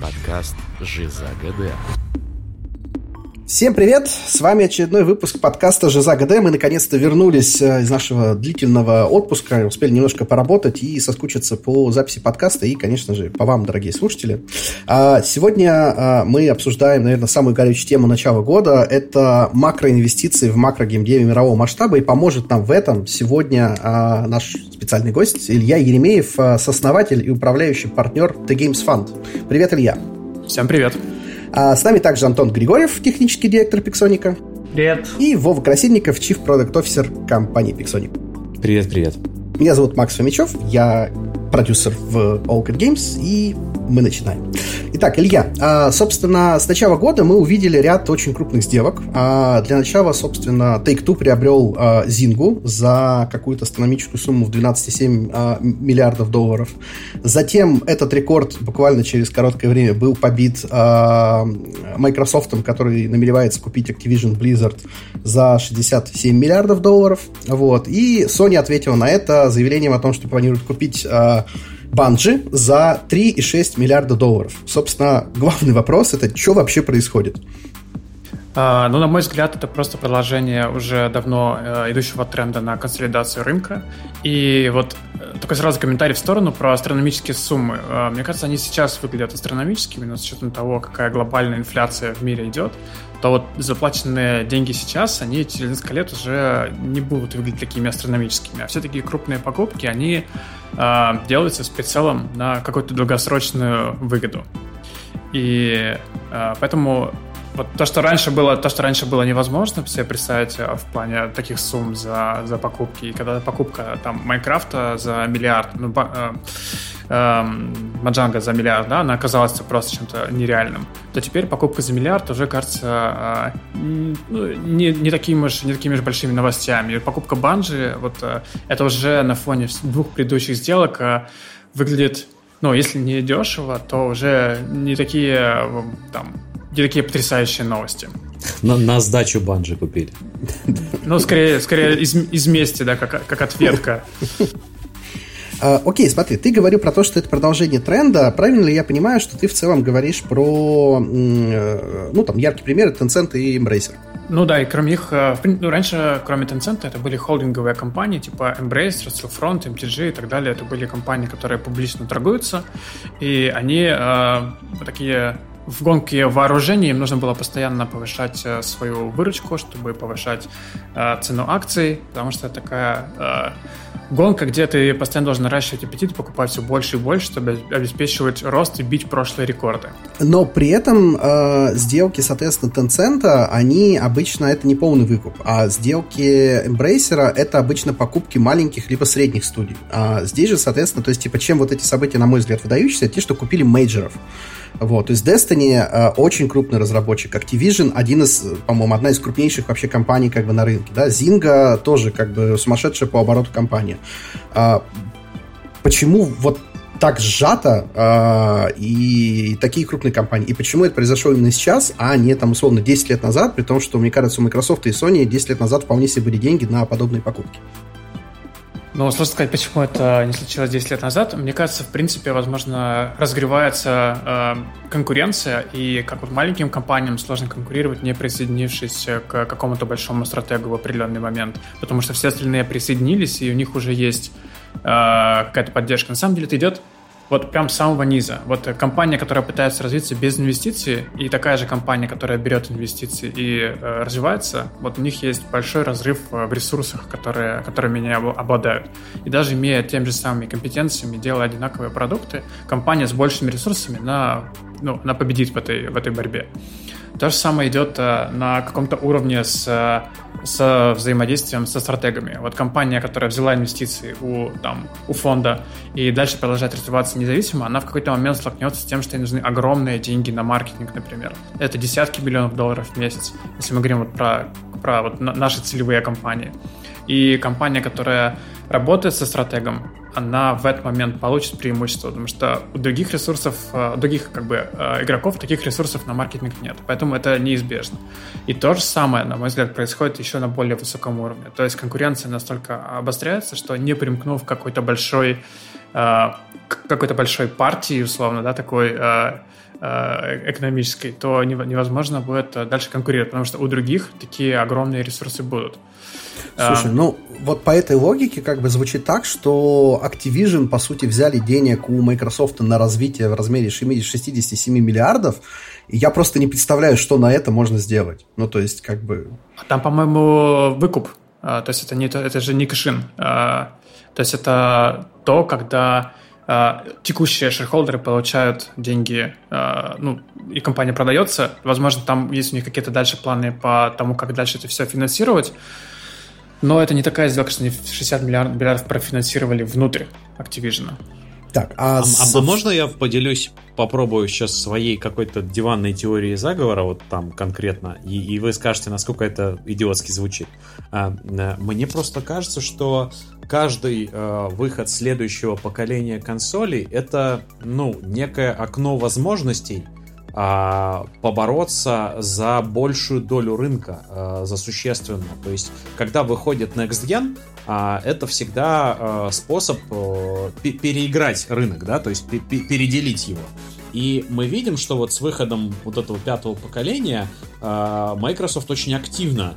Подкаст «Жиза ГД». Всем привет! С вами очередной выпуск подкаста «Жиза ГД». Мы наконец-то вернулись э, из нашего длительного отпуска, успели немножко поработать и соскучиться по записи подкаста и, конечно же, по вам, дорогие слушатели. А, сегодня а, мы обсуждаем, наверное, самую горячую тему начала года. Это макроинвестиции в макрогеймдеве мирового масштаба, и поможет нам в этом сегодня а, наш специальный гость Илья Еремеев, сооснователь и управляющий партнер The Games Fund. Привет, Илья! Всем привет! А с нами также Антон Григорьев, технический директор Пиксоника. Привет. И Вова Красильников, Chief Product Officer компании Pixonic. Привет, привет. Меня зовут Макс Фомичев, я продюсер в All Cat Games, и мы начинаем. Итак, Илья, а, собственно, с начала года мы увидели ряд очень крупных сделок. А, для начала, собственно, Take-Two приобрел Зингу за какую-то астрономическую сумму в 12,7 миллиардов долларов. Затем этот рекорд буквально через короткое время был побит Microsoft, который намеревается купить Activision Blizzard за 67 миллиардов долларов. Вот. И Sony ответила на это заявлением о том, что планирует купить Банджи за 3,6 миллиарда долларов. Собственно, главный вопрос это, что вообще происходит? Uh, ну, на мой взгляд, это просто продолжение уже давно uh, идущего тренда на консолидацию рынка. И вот uh, только сразу комментарий в сторону про астрономические суммы. Мне кажется, они сейчас выглядят астрономическими, но с учетом того, какая глобальная инфляция в мире идет, то вот заплаченные деньги сейчас, они через несколько лет уже не будут выглядеть такими астрономическими. А все таки крупные покупки, они э, делаются с прицелом на какую-то долгосрочную выгоду. И э, поэтому вот то, что раньше было, то, что раньше было невозможно себе представить в плане таких сумм за, за покупки. И когда покупка там Майнкрафта за миллиард, ну, э, эм, Маджанга за миллиард, да, она оказалась просто чем-то нереальным, то теперь покупка за миллиард уже кажется э, ну, не, не, такими же, не такими же большими новостями. И покупка Банжи, вот э, это уже на фоне двух предыдущих сделок э, выглядит, ну, если не дешево, то уже не такие э, там такие потрясающие новости. На, на сдачу банжи купили. Ну, скорее, скорее из, из мести, да, как, как ответка. А, окей, смотри, ты говорил про то, что это продолжение тренда. Правильно ли я понимаю, что ты в целом говоришь про, э, ну, там, яркий пример, Tencent и Embracer? Ну да, и кроме них, э, ну, раньше, кроме Tencent, это были холдинговые компании, типа Embracer, Stillfront, MTG и так далее. Это были компании, которые публично торгуются, и они э, такие в гонке вооружений им нужно было постоянно повышать э, свою выручку, чтобы повышать э, цену акций, потому что это такая э, гонка, где ты постоянно должен наращивать аппетит, покупать все больше и больше, чтобы обеспечивать рост и бить прошлые рекорды. Но при этом э, сделки, соответственно, Tencent, они обычно это не полный выкуп, а сделки Embracer это обычно покупки маленьких либо средних студий. А здесь же, соответственно, то есть, типа, чем вот эти события, на мой взгляд, выдающиеся, те, что купили мейджеров. Вот, есть Destiny э, очень крупный разработчик, Activision один из, по-моему, одна из крупнейших вообще компаний как бы на рынке, да, Zynga тоже как бы сумасшедшая по обороту компания. А, почему вот так сжато э, и такие крупные компании. И почему это произошло именно сейчас, а не там условно 10 лет назад, при том, что, мне кажется, у Microsoft и Sony 10 лет назад вполне себе были деньги на подобные покупки. Ну, сложно сказать, почему это не случилось 10 лет назад. Мне кажется, в принципе, возможно, разгревается э, конкуренция, и как вот маленьким компаниям сложно конкурировать, не присоединившись к какому-то большому стратегу в определенный момент, потому что все остальные присоединились, и у них уже есть э, какая-то поддержка. На самом деле это идет вот прям с самого низа. Вот компания, которая пытается развиться без инвестиций, и такая же компания, которая берет инвестиции и э, развивается, вот у них есть большой разрыв в ресурсах, которые, которыми они обладают. И даже имея теми же самыми компетенциями, делая одинаковые продукты, компания с большими ресурсами, на, ну, она победит в этой, в этой борьбе. То же самое идет э, на каком-то уровне с, э, с взаимодействием со стратегами. Вот компания, которая взяла инвестиции у, там, у фонда и дальше продолжает развиваться независимо, она в какой-то момент столкнется с тем, что ей нужны огромные деньги на маркетинг, например. Это десятки миллионов долларов в месяц, если мы говорим вот про, про вот наши целевые компании. И компания, которая работает со стратегом, она в этот момент получит преимущество, потому что у других ресурсов, э, у других как бы э, игроков таких ресурсов на маркетинг нет, поэтому это неизбежно. И то же самое, на мой взгляд, происходит еще на более высоком уровне. То есть конкуренция настолько обостряется, что не примкнув к какой-то большой э, какой-то большой партии, условно, да, такой экономической, то невозможно будет дальше конкурировать, потому что у других такие огромные ресурсы будут. Слушай, ну вот по этой логике как бы звучит так, что Activision, по сути, взяли денег у Microsoft на развитие в размере 67 миллиардов, и я просто не представляю, что на это можно сделать. Ну, то есть, как бы... Там, по-моему, выкуп. А, то есть, это, не, это же не кэшин. А, то есть, это то, когда а, текущие шерхолдеры получают деньги, ну, и компания продается. Возможно, там есть у них какие-то дальше планы по тому, как дальше это все финансировать. Но это не такая сделка, что они 60 миллиардов, миллиардов профинансировали внутрь Activision. Так, а, а, с... а можно я поделюсь, попробую сейчас своей какой-то диванной теории заговора, вот там конкретно, и, и вы скажете, насколько это идиотски звучит. А, э, мне просто кажется, что каждый э, выход следующего поколения консолей это, ну, некое окно возможностей, побороться за большую долю рынка, а, за существенную. То есть, когда выходит Next Gen, а, это всегда способ переиграть рынок, да, то есть переделить его. И мы видим, что вот с выходом вот этого пятого поколения Microsoft очень активно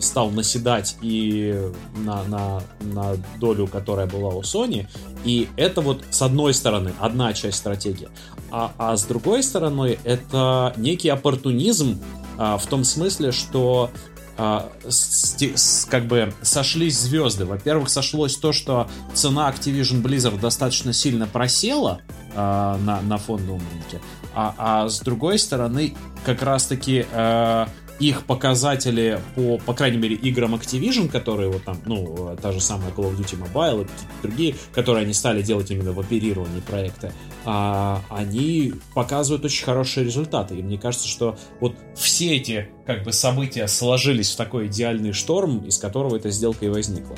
стал наседать и на, на, на долю, которая была у Sony. И это вот с одной стороны одна часть стратегии. А, а с другой стороны, это некий оппортунизм а, в том смысле, что а, с, с, как бы сошлись звезды. Во-первых, сошлось то, что цена Activision Blizzard достаточно сильно просела а, на, на фондовом рынке. А, а с другой стороны, как раз-таки а, их показатели по, по крайней мере, играм Activision, которые вот там, ну, та же самая Call of Duty Mobile и другие, которые они стали делать именно в оперировании проекта, а, они показывают очень хорошие результаты. И мне кажется, что вот все эти как бы события сложились в такой идеальный шторм, из которого эта сделка и возникла.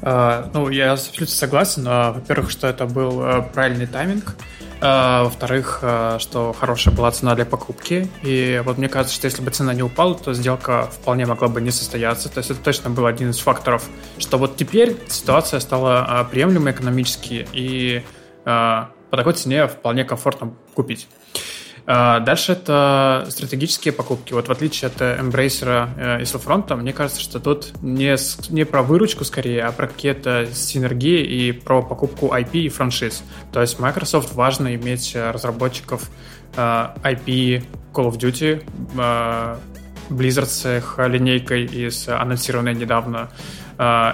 Uh, ну, я абсолютно согласен. Uh, во-первых, что это был uh, правильный тайминг. А, во-вторых, а, что хорошая была цена для покупки. И вот мне кажется, что если бы цена не упала, то сделка вполне могла бы не состояться. То есть это точно был один из факторов, что вот теперь ситуация стала а, приемлемой экономически, и по такой цене вполне комфортно купить. А, дальше это стратегические покупки. Вот в отличие от Embracer э, и Slowfront, мне кажется, что тут не, не про выручку скорее, а про какие-то синергии и про покупку IP и франшиз. То есть Microsoft важно иметь разработчиков э, IP Call of Duty, э, Blizzard с их линейкой и с анонсированной недавно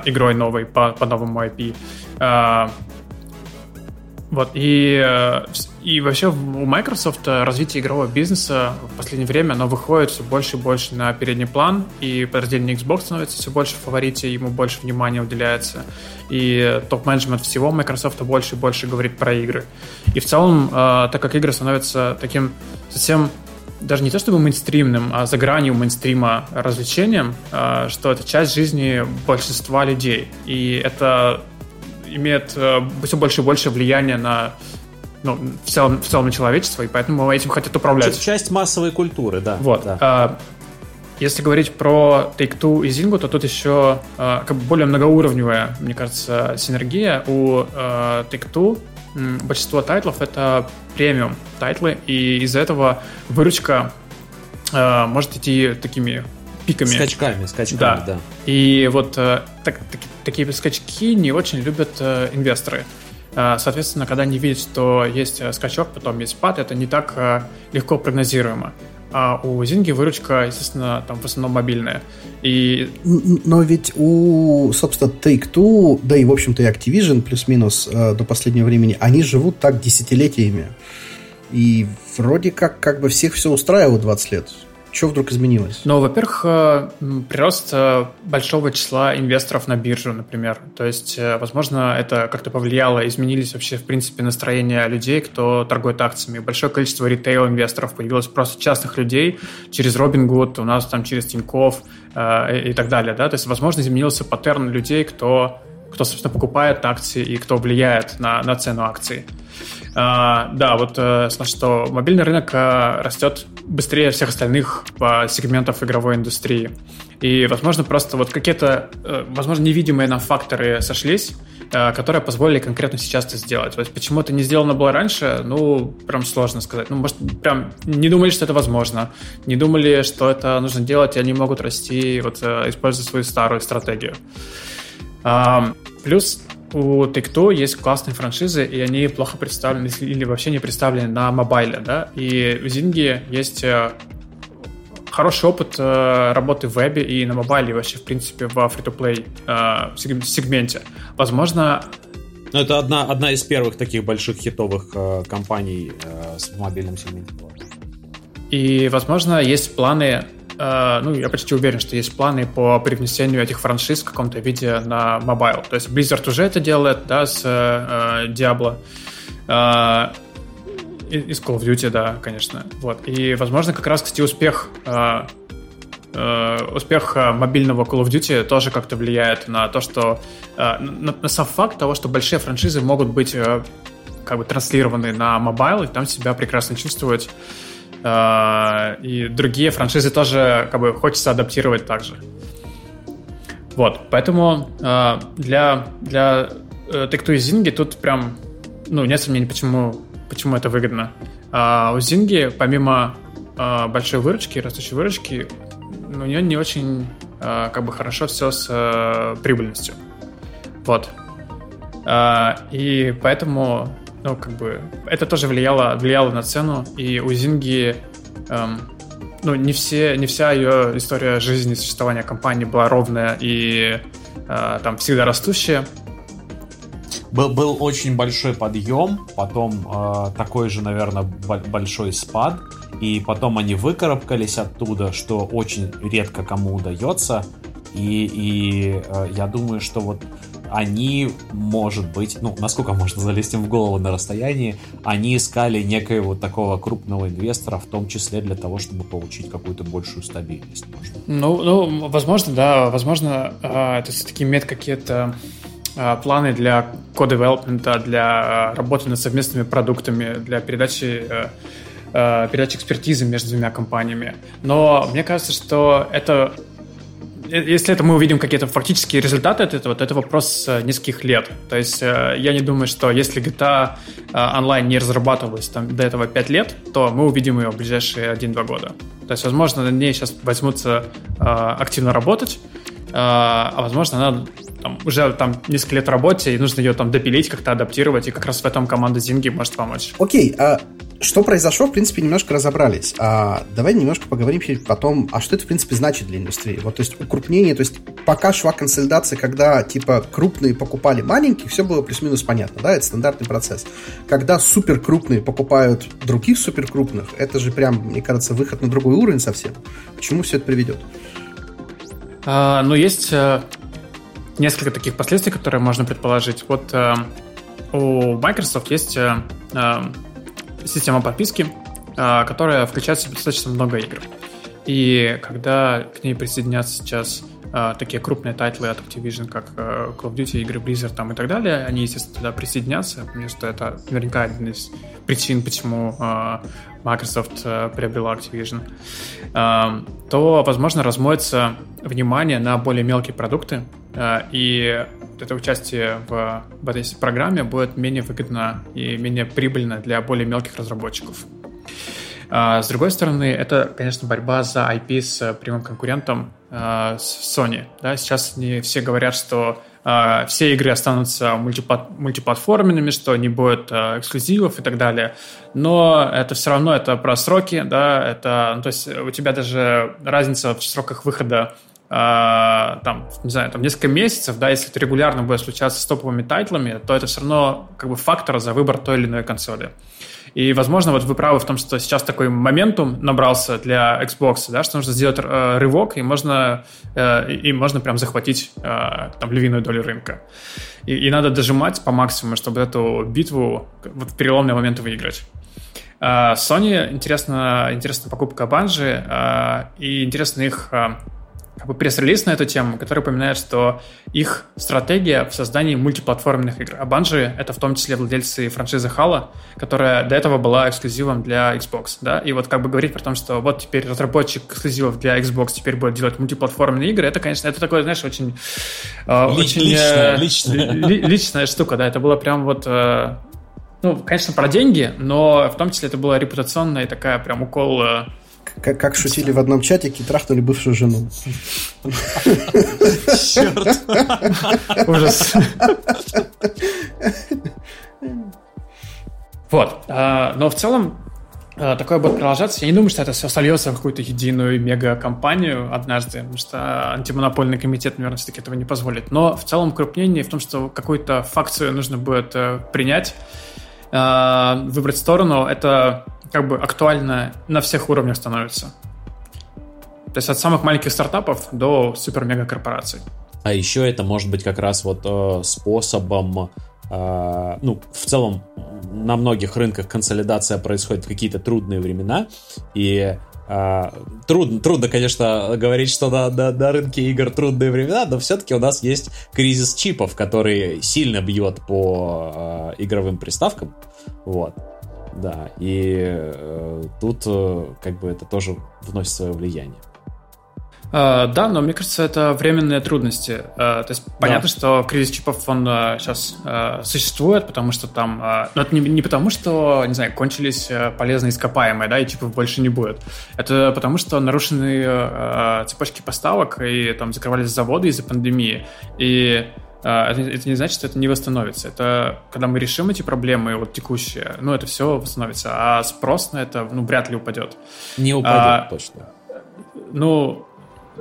игрой новой по, по новому IP. Вот, и, э, и вообще у Microsoft развитие игрового бизнеса в последнее время, оно выходит все больше и больше на передний план, и подразделение Xbox становится все больше в фаворите, ему больше внимания уделяется, и топ-менеджмент всего Microsoft больше и больше говорит про игры. И в целом, э, так как игры становятся таким совсем даже не то чтобы мейнстримным, а за гранью мейнстрима развлечением, э, что это часть жизни большинства людей. И это имеет э, все больше и больше влияния на ну, в целом, в целом на человечество, и поэтому этим хотят управлять. Часть массовой культуры, да. Вот. Да. А, если говорить про Take-Two и Zynga, то тут еще а, как бы более многоуровневая, мне кажется, синергия. У а, Take-Two большинство тайтлов — это премиум тайтлы, и из-за этого выручка а, может идти такими пиками. Скачками, скачками, да. да. И вот э, так, так, такие скачки не очень любят э, инвесторы. Э, соответственно, когда они видят, что есть скачок, потом есть спад, это не так легко прогнозируемо. А у Зинги выручка, естественно, там в основном мобильная. И... Но ведь у, собственно, Take-Two, да и, в общем-то, и Activision, плюс-минус до последнего времени, они живут так десятилетиями. И вроде как, как бы всех все устраивает 20 лет. Что вдруг изменилось? Ну, во-первых, э, прирост э, большого числа инвесторов на биржу, например. То есть, э, возможно, это как-то повлияло, изменились вообще, в принципе, настроения людей, кто торгует акциями. Большое количество ритейл-инвесторов появилось просто частных людей через Robinhood, у нас там через Тинькофф и так далее. Да? То есть, возможно, изменился паттерн людей, кто кто, собственно, покупает акции и кто влияет на, на цену акций. А, да, вот э, что мобильный рынок э, растет быстрее всех остальных по сегментов игровой индустрии. И, возможно, просто вот какие-то, э, возможно, невидимые нам факторы сошлись, которые позволили конкретно сейчас это сделать. Вот почему это не сделано было раньше, ну, прям сложно сказать. Ну, может, прям не думали, что это возможно, не думали, что это нужно делать, и они могут расти, вот, используя свою старую стратегию. Плюс у Take-Two есть классные франшизы, и они плохо представлены или вообще не представлены на мобайле, да, и у Zynga есть э, хороший опыт э, работы в вебе и на мобайле, и вообще, в принципе, в free-to-play э, сегменте. Возможно... Ну, это одна, одна из первых таких больших хитовых э, компаний э, в мобильном сегменте. И, возможно, есть планы Э, ну, я почти уверен, что есть планы по привнесению этих франшиз в каком-то виде на мобайл. То есть Blizzard уже это делает, да, с э, Diablo. Э, из Call of Duty, да, конечно. Вот. И, возможно, как раз, кстати, успех э, э, успех мобильного Call of Duty тоже как-то влияет на то, что на, на сам факт того, что большие франшизы могут быть как бы транслированы на мобайл и там себя прекрасно чувствовать и другие франшизы тоже как бы хочется адаптировать также. Вот, поэтому а, для, для э, Take-Two и Zynga тут прям, ну, нет сомнений, почему, почему это выгодно. А у Zynga, помимо большой выручки, растущей выручки, у нее не очень как бы хорошо все с э, прибыльностью. Вот. И поэтому ну, как бы, это тоже влияло, влияло на цену, и у Зинги, эм, ну, не, все, не вся ее история жизни, существования компании была ровная и э, там всегда растущая. Был, был очень большой подъем, потом э, такой же, наверное, большой спад, и потом они выкарабкались оттуда, что очень редко кому удается, и, и э, я думаю, что вот они, может быть, ну, насколько можно залезть им в голову на расстоянии, они искали некоего такого крупного инвестора, в том числе для того, чтобы получить какую-то большую стабильность. Может. Ну, ну, возможно, да, возможно, а, это все-таки имеет какие-то а, планы для код-девелопмента, для а, работы над совместными продуктами, для передачи передачи экспертизы между двумя компаниями. Но мне кажется, что это если это мы увидим какие-то фактические результаты от этого, то это вопрос э, нескольких лет. То есть э, я не думаю, что если GTA онлайн не разрабатывалась там, до этого 5 лет, то мы увидим ее в ближайшие 1-2 года. То есть, возможно, на ней сейчас возьмутся активно работать, а возможно, она там, уже там несколько лет в работе, и нужно ее там допилить, как-то адаптировать, и как раз в этом команда Зинги может помочь. Окей, а что произошло, в принципе, немножко разобрались. А давай немножко поговорим потом, а что это, в принципе, значит для индустрии. Вот, то есть, укрупнение, то есть, пока шла консолидация, когда, типа, крупные покупали маленьких, все было плюс-минус понятно, да, это стандартный процесс. Когда супер крупные покупают других супер крупных, это же прям, мне кажется, выход на другой уровень совсем. К чему все это приведет? А, ну, есть э, несколько таких последствий, которые можно предположить. Вот э, у Microsoft есть э, э, система подписки, э, которая включает в себя достаточно много игр. И когда к ней присоединятся сейчас э, такие крупные тайтлы от Activision, как э, Call of Duty, игры Blizzard там и так далее, они, естественно, туда присоединятся, потому что это наверняка один из причин, почему э, Microsoft э, приобрела Activision, э, то, возможно, размоется внимание на более мелкие продукты, э, и это участие в, в этой программе будет менее выгодно и менее прибыльно для более мелких разработчиков. С другой стороны, это, конечно, борьба за IP с прямым конкурентом с Sony. Да, сейчас не все говорят, что э, все игры останутся мультиплат мультиплатформенными, что не будет э, эксклюзивов и так далее. Но это все равно это про сроки, да, это, ну, то есть у тебя даже разница в сроках выхода э, там, не знаю, там несколько месяцев, да, если это регулярно будет случаться с топовыми тайтлами, то это все равно как бы фактор за выбор той или иной консоли. И, возможно, вот вы правы в том, что сейчас такой моментум набрался для Xbox, да, что нужно сделать э, рывок, и можно, э, и можно прям захватить э, там львиную долю рынка. И, и надо дожимать по максимуму, чтобы эту битву вот в переломные моменты выиграть. Uh, Sony интересна, интересна покупка Bungie, uh, и интересно их uh, как бы пресс-релиз на эту тему, который упоминает, что их стратегия в создании мультиплатформенных игр. А Bungie — это в том числе владельцы франшизы Halo, которая до этого была эксклюзивом для Xbox, да, и вот как бы говорить про то, что вот теперь разработчик эксклюзивов для Xbox теперь будет делать мультиплатформенные игры, это, конечно, это такое, знаешь, очень... Э, очень личная, э, личная. Ли, личная штука, да, это было прям вот... Э, ну, конечно, про деньги, но в том числе это была репутационная такая прям укол э, как, как шутили в одном чатике, трахнули бывшую жену. Черт. Ужас. Вот. А, но в целом а, такое будет продолжаться. Я не думаю, что это все сольется в какую-то единую мега-компанию однажды, потому что антимонопольный комитет, наверное, все-таки этого не позволит. Но в целом крупнение в том, что какую-то факцию нужно будет э, принять, а, выбрать сторону, это как бы актуально на всех уровнях становится. То есть от самых маленьких стартапов до супер-мега корпораций. А еще это может быть как раз вот э, способом, э, ну, в целом на многих рынках консолидация происходит в какие-то трудные времена, и э, трудно, трудно, конечно, говорить, что на, на, на рынке игр трудные времена, но все-таки у нас есть кризис чипов, который сильно бьет по э, игровым приставкам, вот. Да, и э, тут э, как бы это тоже вносит свое влияние. Uh, да, но мне кажется, это временные трудности. Uh, то есть понятно, да. что кризис чипов он uh, сейчас существует, потому что там, но это не, не потому, что, не знаю, кончились полезные ископаемые, да, и чипов больше не будет. Это потому, что нарушены цепочки поставок и там закрывались заводы из-за пандемии. И а, это, это не значит, что это не восстановится. Это когда мы решим эти проблемы, вот текущие, ну, это все восстановится. А спрос на это, ну, вряд ли упадет. Не упадет, а, точно. Ну,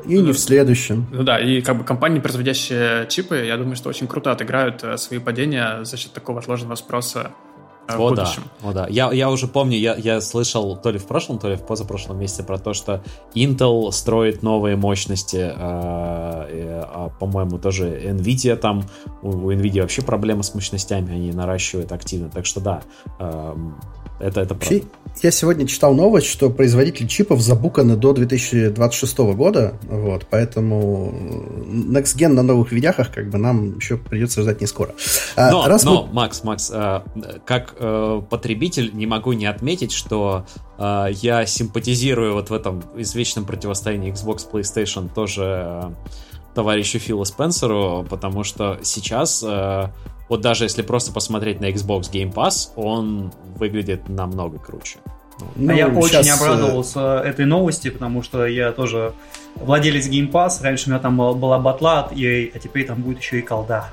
и не в следующем. Ну да, и как бы компании, производящие чипы, я думаю, что очень круто отыграют э, свои падения за счет такого отложенного спроса Э, о, Да, о, да. Я, я уже помню, я, я слышал то ли в прошлом, то ли в позапрошлом месяце про то, что Intel строит новые мощности, э, э, а, по-моему, тоже Nvidia там, у, у Nvidia вообще проблемы с мощностями, они наращивают активно, так что да, э, это, это правда. Я сегодня читал новость, что производители чипов забуканы до 2026 года, вот, поэтому Next Gen на новых видяхах как бы нам еще придется ждать не скоро. А, но, Раз но мы... Макс, Макс, э, как э, потребитель не могу не отметить, что э, я симпатизирую вот в этом извечном противостоянии Xbox PlayStation тоже товарищу Филу Спенсеру, потому что сейчас вот даже если просто посмотреть на Xbox Game Pass, он выглядит намного круче. Ну, я сейчас... очень э, обрадовался этой новости, потому что я тоже владелец Game Pass. Раньше у меня там была батла EA, а теперь там будет еще и колда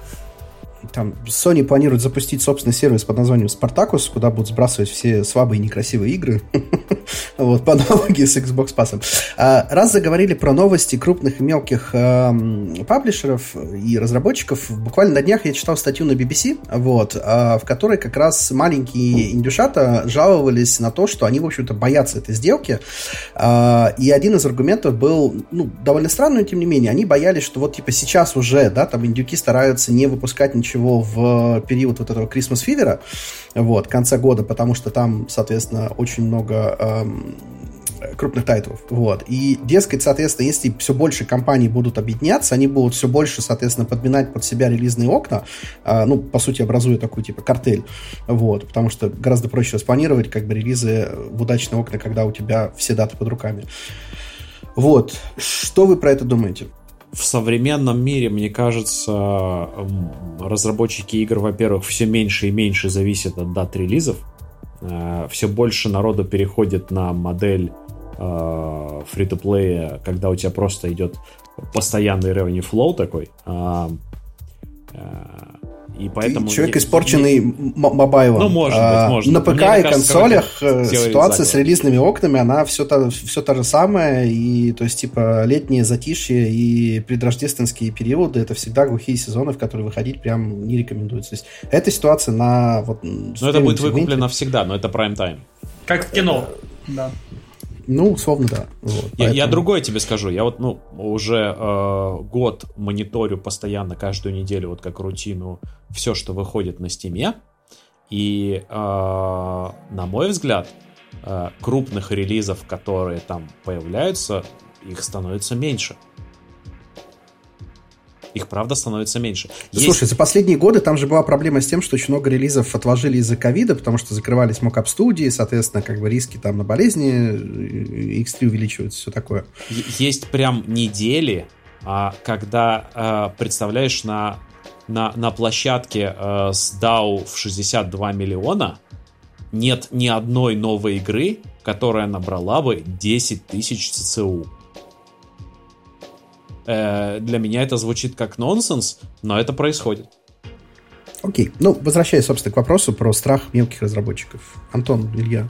там Sony планирует запустить собственный сервис под названием Spartacus, куда будут сбрасывать все слабые и некрасивые игры. вот, по аналогии с Xbox Pass. А, раз заговорили про новости крупных и мелких э, паблишеров и разработчиков, буквально на днях я читал статью на BBC, вот, э, в которой как раз маленькие индюшата жаловались на то, что они, в общем-то, боятся этой сделки. Э, и один из аргументов был, ну, довольно странный, тем не менее, они боялись, что вот, типа, сейчас уже, да, там индюки стараются не выпускать ничего всего в период вот этого Christmas Fever, вот, конца года, потому что там, соответственно, очень много эм, крупных тайтлов. Вот. И, дескать, соответственно, если все больше компаний будут объединяться, они будут все больше, соответственно, подминать под себя релизные окна, э, ну, по сути, образуя такой, типа, картель. Вот. Потому что гораздо проще распланировать, как бы, релизы в удачные окна, когда у тебя все даты под руками. Вот. Что вы про это думаете? В современном мире, мне кажется, разработчики игр, во-первых, все меньше и меньше зависят от дат релизов. Э, все больше народу переходит на модель фри-то-плея, э, когда у тебя просто идет постоянный revenue flow такой. Э, И поэтому... Ты человек, испорченный мобайлом. Ну, может а, быть, может. На ПК Мне и кажется, консолях э, ситуация с релизными окнами, она все то, все то же самое. И, то есть, типа, летнее затишье и предрождественские периоды это всегда глухие сезоны, в которые выходить прям не рекомендуется. То есть, эта ситуация на... Вот, ну, это будет выкуплено всегда, но это прайм-тайм. Как в кино. Да. Ну, условно, да. Вот, я, поэтому... я другое тебе скажу. Я вот, ну, уже э, год мониторю постоянно, каждую неделю, вот как рутину, все, что выходит на стиме. И, э, на мой взгляд, э, крупных релизов, которые там появляются, их становится меньше их правда становится меньше. Есть... Слушай, за последние годы там же была проблема с тем, что очень много релизов отложили из-за ковида, потому что закрывались мокап студии, соответственно, как бы риски там на болезни, X3 увеличиваются, все такое. Есть прям недели, а, когда, а, представляешь, на, на, на площадке а, с DAO в 62 миллиона нет ни одной новой игры, которая набрала бы 10 тысяч ЦЦУ. Э, для меня это звучит как нонсенс, но это происходит. Окей. Ну, возвращаясь, собственно, к вопросу про страх мелких разработчиков. Антон, Илья.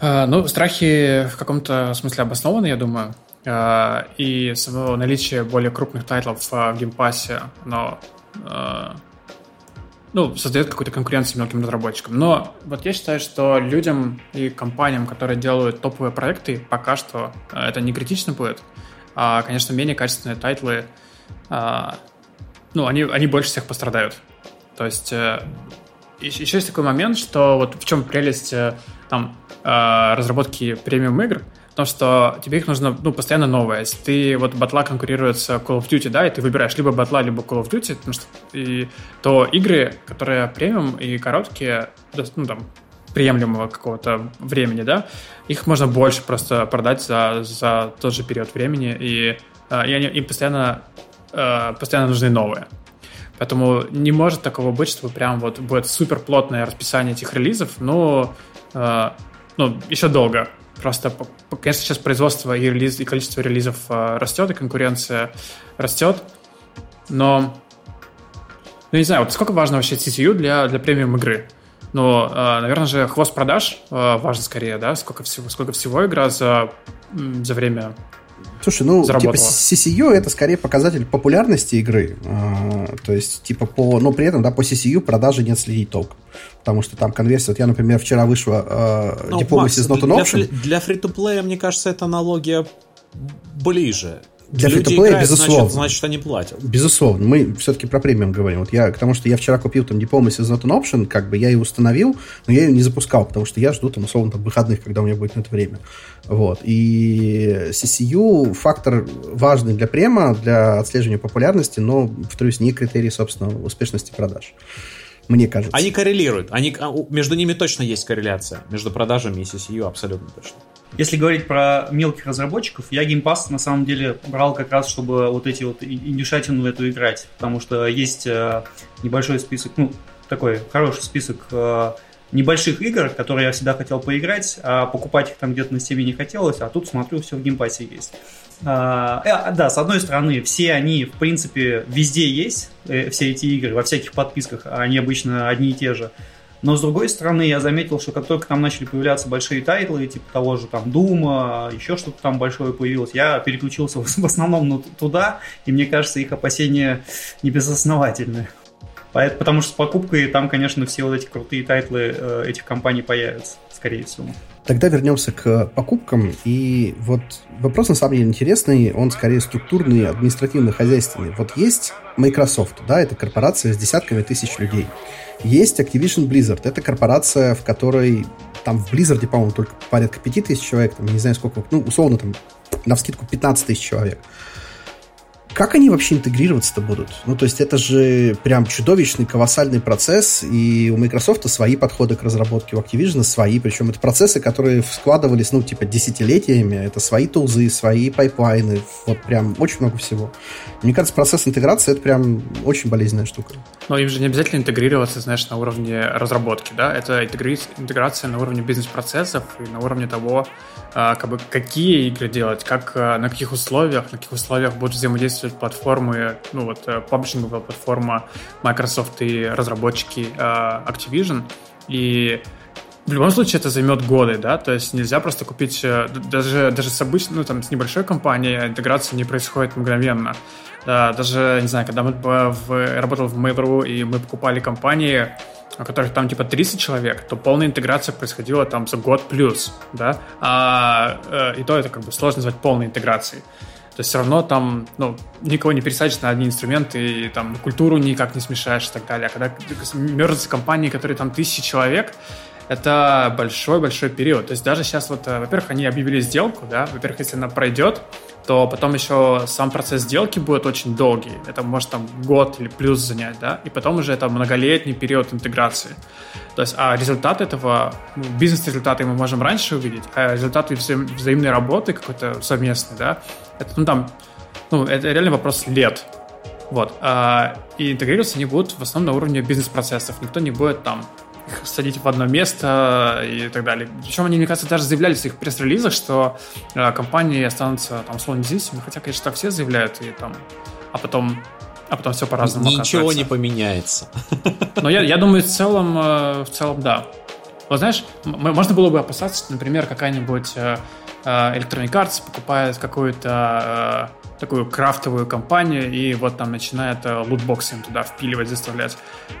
А, ну, страхи в каком-то смысле обоснованы, я думаю. А, и само наличие более крупных тайтлов в геймпассе, оно ну, создает какую-то конкуренцию мелким разработчикам. Но вот я считаю, что людям и компаниям, которые делают топовые проекты, пока что это не критично будет. А, конечно, менее качественные тайтлы, а, ну, они, они больше всех пострадают. То есть э, еще есть такой момент, что вот в чем прелесть э, там э, разработки премиум игр, в том, что тебе их нужно ну, постоянно новое. Если ты вот батла конкурирует с Call of Duty, да, и ты выбираешь либо батла, либо Call of Duty, потому что и, то игры, которые премиум и короткие, ну там приемлемого какого-то времени, да, их можно больше просто продать за, за тот же период времени, и, а, и они, им постоянно, а, постоянно нужны новые. Поэтому не может такого быть, что прям вот будет супер плотное расписание этих релизов, но а, ну, еще долго. Просто, конечно, сейчас производство и, релиз, и количество релизов растет, и конкуренция растет, но ну, не знаю, вот сколько важно вообще CCU для, для премиум игры? Но, а, наверное же, хвост продаж а, важен скорее, да? Сколько всего, сколько всего игра за, за время Слушай, ну, типа, заработала. типа CCU это скорее показатель популярности игры. А, то есть, типа, по, но при этом, да, по CCU продажи нет следить толком. Потому что там конверсия, вот я, например, вчера вышла э, ну, Diplomacy is not an option. Для, для фри-то-плея, мне кажется, эта аналогия ближе. Для фри-то-плея, безусловно. Значит, значит, они платят. Безусловно. Мы все-таки про премиум говорим. Вот я, потому что я вчера купил там Diplomacy is not an option, как бы я ее установил, но я ее не запускал, потому что я жду там, условно, там, выходных, когда у меня будет на это время. Вот. И CCU фактор важный для према, для отслеживания популярности, но, повторюсь, не критерий, собственно, успешности продаж. Мне кажется. Они коррелируют. Они, а, между ними точно есть корреляция. Между продажами и CCU абсолютно точно. Если говорить про мелких разработчиков, я Game Pass на самом деле брал как раз, чтобы вот эти вот индюшатину эту играть. Потому что есть э, небольшой список, ну, такой хороший список э, небольших игр, которые я всегда хотел поиграть, а покупать их там где-то на стиме не хотелось, а тут смотрю, все в геймпассе есть. А, э, да, с одной стороны, все они, в принципе, везде есть, э, все эти игры, во всяких подписках, а они обычно одни и те же. Но с другой стороны, я заметил, что как только там начали появляться большие тайтлы, типа того же там Дума, еще что-то там большое появилось, я переключился в основном туда, и мне кажется, их опасения не безосновательны. Потому что с покупкой там, конечно, все вот эти крутые тайтлы э, этих компаний появятся, скорее всего. Тогда вернемся к покупкам. И вот вопрос на самом деле интересный, он скорее структурный, административно-хозяйственный. Вот есть Microsoft, да, это корпорация с десятками тысяч людей. Есть Activision Blizzard. Это корпорация, в которой там в Blizzard, по-моему, только порядка 5 тысяч человек, там, не знаю сколько, ну, условно, там, на вскидку 15 тысяч человек. Как они вообще интегрироваться-то будут? Ну, то есть это же прям чудовищный, колоссальный процесс, и у Microsoft свои подходы к разработке, у Activision свои, причем это процессы, которые складывались, ну, типа, десятилетиями, это свои тулзы, свои пайплайны, вот прям очень много всего. Мне кажется, процесс интеграции — это прям очень болезненная штука. Но им же не обязательно интегрироваться, знаешь, на уровне разработки, да? Это интеграция на уровне бизнес-процессов и на уровне того, а, как бы, какие игры делать, как, а, на каких условиях, на каких условиях будут взаимодействовать платформы, ну вот э, паблишинговая платформа Microsoft и разработчики э, Activision. И в любом случае это займет годы, да, то есть нельзя просто купить, э, даже, даже с обычной, ну там с небольшой компанией интеграция не происходит мгновенно. Да, даже, не знаю, когда мы в, работал в Mail.ru и мы покупали компании, у которых там типа 30 человек, то полная интеграция происходила там за год плюс, да, а, и то это как бы сложно назвать полной интеграцией. То есть все равно там, ну, никого не пересадишь на одни инструменты, и там культуру никак не смешаешь и так далее. А когда мерзнутся компании, которые там тысячи человек, это большой-большой период. То есть даже сейчас вот, э, во-первых, они объявили сделку, да, во-первых, если она пройдет, то потом еще сам процесс сделки будет очень долгий. Это может там год или плюс занять, да, и потом уже это многолетний период интеграции. То есть, а результат этого, ну, бизнес-результаты мы можем раньше увидеть, а результаты взаим, взаимной работы какой-то совместной, да, это, ну, там, ну, это реально вопрос лет. Вот. А, и интегрироваться они будут в основном на уровне бизнес-процессов. Никто не будет там их садить в одно место и так далее. Причем они, мне кажется, даже заявляли в своих пресс-релизах, что э, компании останутся там условно независимыми, хотя, конечно, так все заявляют, и там, а потом а потом все по-разному Ничего не поменяется. Но я, я думаю, в целом, э, в целом, да. Вот знаешь, можно было бы опасаться, что, например, какая-нибудь э, э, Electronic Arts покупает какую-то такую крафтовую компанию, и вот там начинает э, лутбоксы им туда впиливать, заставлять.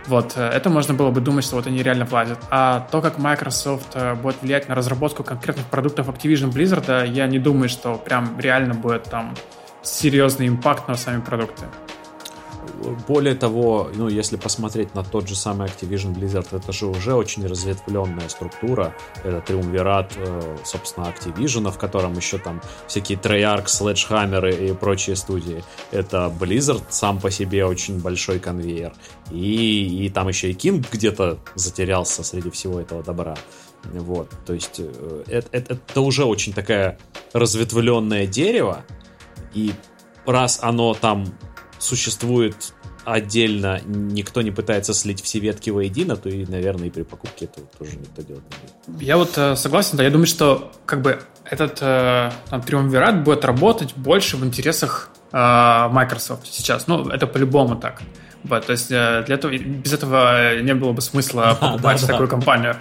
Вот, э, это можно было бы думать, что вот они реально платят. А то, как Microsoft э, будет влиять на разработку конкретных продуктов Activision Blizzard, я не думаю, что прям реально будет там серьезный импакт на сами продукты. Более того, ну, если посмотреть на тот же самый Activision Blizzard, это же уже очень разветвленная структура. Это триумвират, э, собственно, Activision, в котором еще там всякие Treyarch, Sledgehammer и прочие студии. Это Blizzard сам по себе очень большой конвейер. И, и там еще и King где-то затерялся среди всего этого добра. Вот, то есть это, это, это уже очень такая разветвленное дерево, и раз оно там существует отдельно, никто не пытается слить все ветки воедино, то и, наверное, и при покупке этого тоже никто делать не будет. Я вот э, согласен, да, я думаю, что как бы этот э, там, триумвират будет работать больше в интересах э, Microsoft сейчас. Ну, это по-любому так. Вот, то есть э, для этого, без этого не было бы смысла покупать да, такую да. компанию.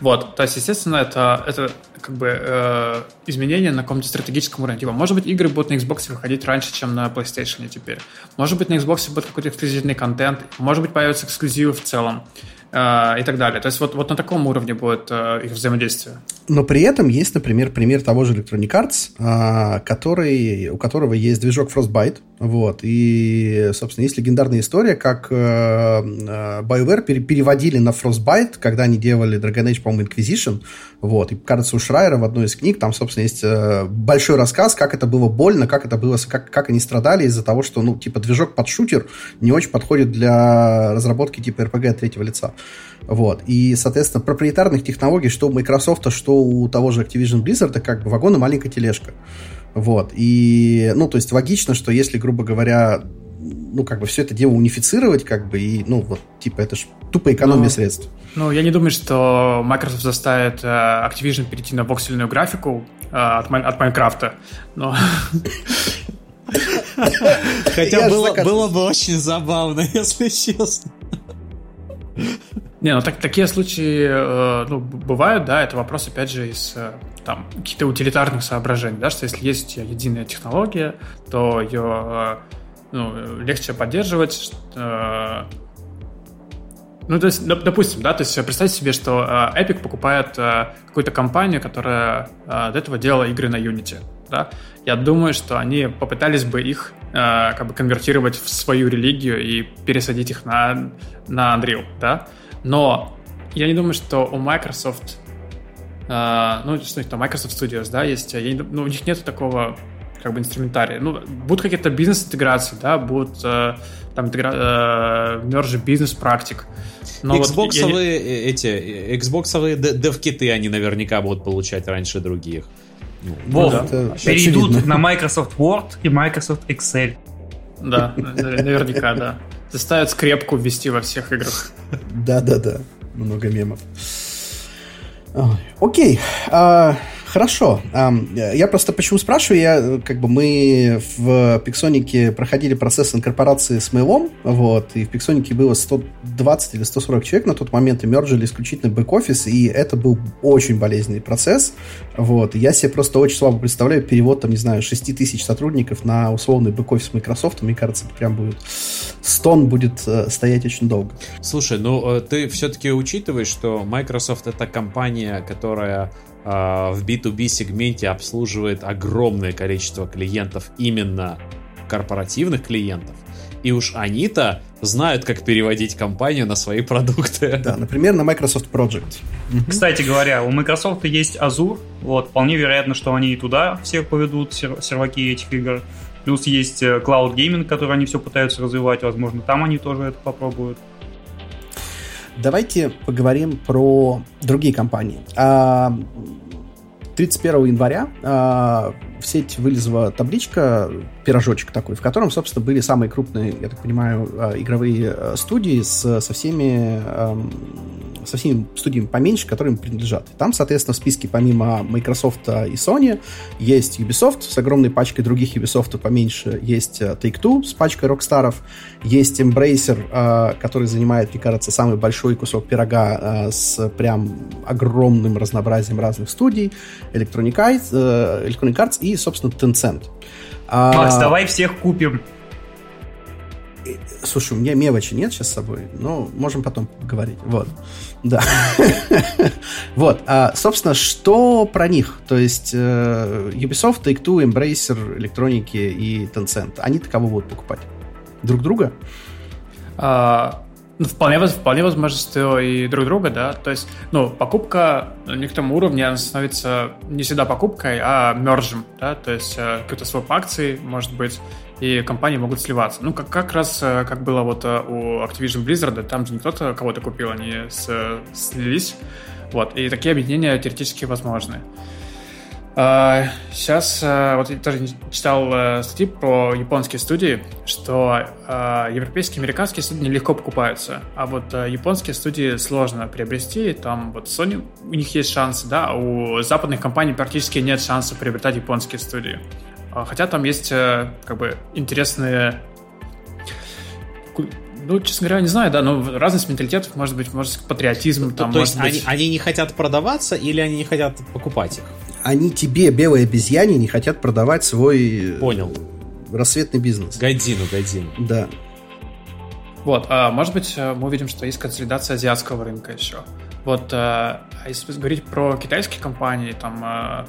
Вот, то есть, естественно, это, это как бы э, изменения на каком-то стратегическом уровне. Типа, может быть, игры будут на Xbox выходить раньше, чем на PlayStation теперь. Может быть, на Xbox будет какой-то эксклюзивный контент. Может быть, появятся эксклюзивы в целом. Э, и так далее. То есть вот, вот на таком уровне будет э, их взаимодействие. Но при этом есть, например, пример того же Electronic Arts, э, который, у которого есть движок Frostbite. Вот, и, собственно, есть легендарная история, как BioWare переводили на Frostbite, когда они делали Dragon Age, по-моему, Inquisition. Вот, и, кажется, у Шрайера в одной из книг там, собственно, есть большой рассказ, как это было больно, как это было, как, как они страдали из-за того, что, ну, типа, движок под шутер не очень подходит для разработки типа RPG третьего лица. Вот. И, соответственно, проприетарных технологий, что у Microsoft, что у того же Activision Blizzard, как бы вагон и маленькая тележка. Вот. И, ну, то есть логично, что если, грубо говоря, ну, как бы все это дело унифицировать, как бы, и, ну, вот, типа, это ж тупо экономия ну, средств. Ну, я не думаю, что Microsoft заставит э, Activision перейти на воксельную графику э, от, от Майнкрафта, но... Хотя было бы очень забавно, если честно. Не, ну так, такие случаи э, ну, бывают, да, это вопрос, опять же, из э, там, каких-то утилитарных соображений, да, что если есть единая технология, то ее э, ну, легче поддерживать. Ну, то есть, допустим, да, то есть представьте себе, что Epic покупает какую-то компанию, которая до этого делала игры на Unity, да. Я думаю, что они попытались бы их э, как бы конвертировать в свою религию и пересадить их на, на Unreal, да. Но я не думаю, что у Microsoft, э, ну, что это, Microsoft Studios, да, есть, я не, ну, у них нет такого как бы инструментария. Ну, будут какие-то бизнес-интеграции, да, будут э, там интегра... э, мержи бизнес-практик. Но Xboxовые вот я... Э, эти, Xboxовые дев-киты они наверняка будут получать раньше других. Ну, вот, да. перейдут очевидно. на Microsoft Word и Microsoft Excel. Да, наверняка, да. Заставят скрепку ввести во всех играх. Да-да-да, много мемов. Окей, а, Хорошо. Я просто почему спрашиваю, я как бы мы в Пиксонике проходили процесс инкорпорации с мейлом, вот, и в Пиксонике было 120 или 140 человек на тот момент, и мержили исключительно бэк-офис, и это был очень болезненный процесс, вот. Я себе просто очень слабо представляю перевод, там, не знаю, 6 тысяч сотрудников на условный бэк-офис Microsoft, мне кажется, это прям будет стон будет э, стоять очень долго. Слушай, ну э, ты все-таки учитываешь, что Microsoft это компания, которая в B2B сегменте обслуживает огромное количество клиентов, именно корпоративных клиентов. И уж они-то знают, как переводить компанию на свои продукты. Да, например, на Microsoft Project. Кстати говоря, у Microsoft есть Azure. Вот, вполне вероятно, что они и туда всех поведут, серваки этих игр. Плюс есть э, Cloud Gaming, который они все пытаются развивать. Возможно, там они тоже это попробуют. Давайте поговорим про другие компании. 31 а, января а, в сеть вылезла табличка, пирожочек такой, в котором, собственно, были самые крупные, я так понимаю, а, игровые студии с, со всеми со всеми студиями поменьше, которым принадлежат. Там, соответственно, в списке помимо Microsoft и Sony есть Ubisoft с огромной пачкой других Ubisoft поменьше, есть э, Take-Two с пачкой Рокстаров, есть Embracer, э, который занимает, мне кажется, самый большой кусок пирога э, с прям огромным разнообразием разных студий, Electronic Arts, Electronic Arts и, собственно, Tencent. Макс, а... давай всех купим. Слушай, у меня мелочи нет сейчас с собой, но можем потом поговорить. Вот. Да. вот. А, собственно, что про них? То есть э, Ubisoft, Take-Two, Embracer, Электроники и Tencent. Они-то кого будут покупать? Друг друга? Ну, вполне, вполне возможно, что и друг друга, да. То есть, ну, покупка на некотором уровне она становится не всегда покупкой, а мержем, да. То есть э, какой-то своп акций, может быть, и компании могут сливаться. Ну, как, как раз, э, как было вот э, у Activision Blizzard, там же не кто-то кого-то купил, они с, слились. Вот, и такие объединения теоретически возможны. Сейчас, а, вот я тоже читал статьи про японские студии, что а, европейские и американские студии легко покупаются, а вот а, японские студии сложно приобрести, там вот Sony, у них есть шансы, да, а у западных компаний практически нет шанса приобретать японские студии. Хотя там есть э, как бы интересные ну, честно говоря, не знаю, да, но разность менталитетов, может быть, может, патриотизм. Там, то есть быть... они, они не хотят продаваться или они не хотят покупать их? Они тебе, белые обезьяне, не хотят продавать свой... Понял. Рассветный бизнес. Гайдзину, гайдзину. Да. Вот, а, может быть, э, мы увидим, что есть консолидация азиатского рынка еще. Вот, а, а если говорить про китайские компании, там, а,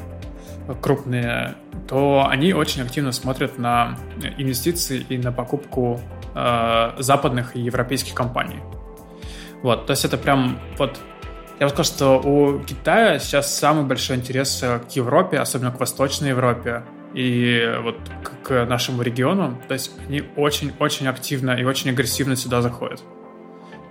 крупные, то они очень активно смотрят на инвестиции и на покупку э, западных и европейских компаний. Вот, то есть это прям вот я бы сказал, что у Китая сейчас самый большой интерес к Европе, особенно к Восточной Европе и вот к нашему региону. То есть они очень-очень активно и очень агрессивно сюда заходят.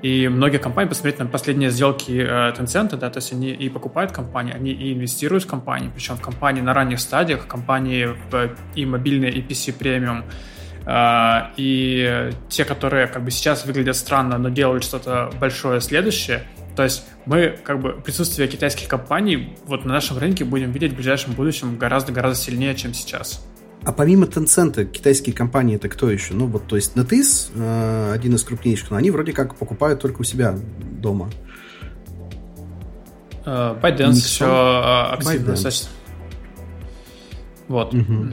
И многие компании, посмотреть на последние сделки э, Tencent, да, то есть они и покупают компании, они и инвестируют в компании, причем в компании на ранних стадиях, компании в и мобильные, и PC премиум, э, и те, которые как бы сейчас выглядят странно, но делают что-то большое следующее. То есть мы как бы присутствие китайских компаний вот на нашем рынке будем видеть в ближайшем будущем гораздо-гораздо сильнее, чем сейчас. А помимо Tencent, китайские компании это кто еще? Ну вот, то есть NetEase, э, один из крупнейших, но они вроде как покупают только у себя дома. ByteDance еще uh, активно достаточно. Вот. Угу.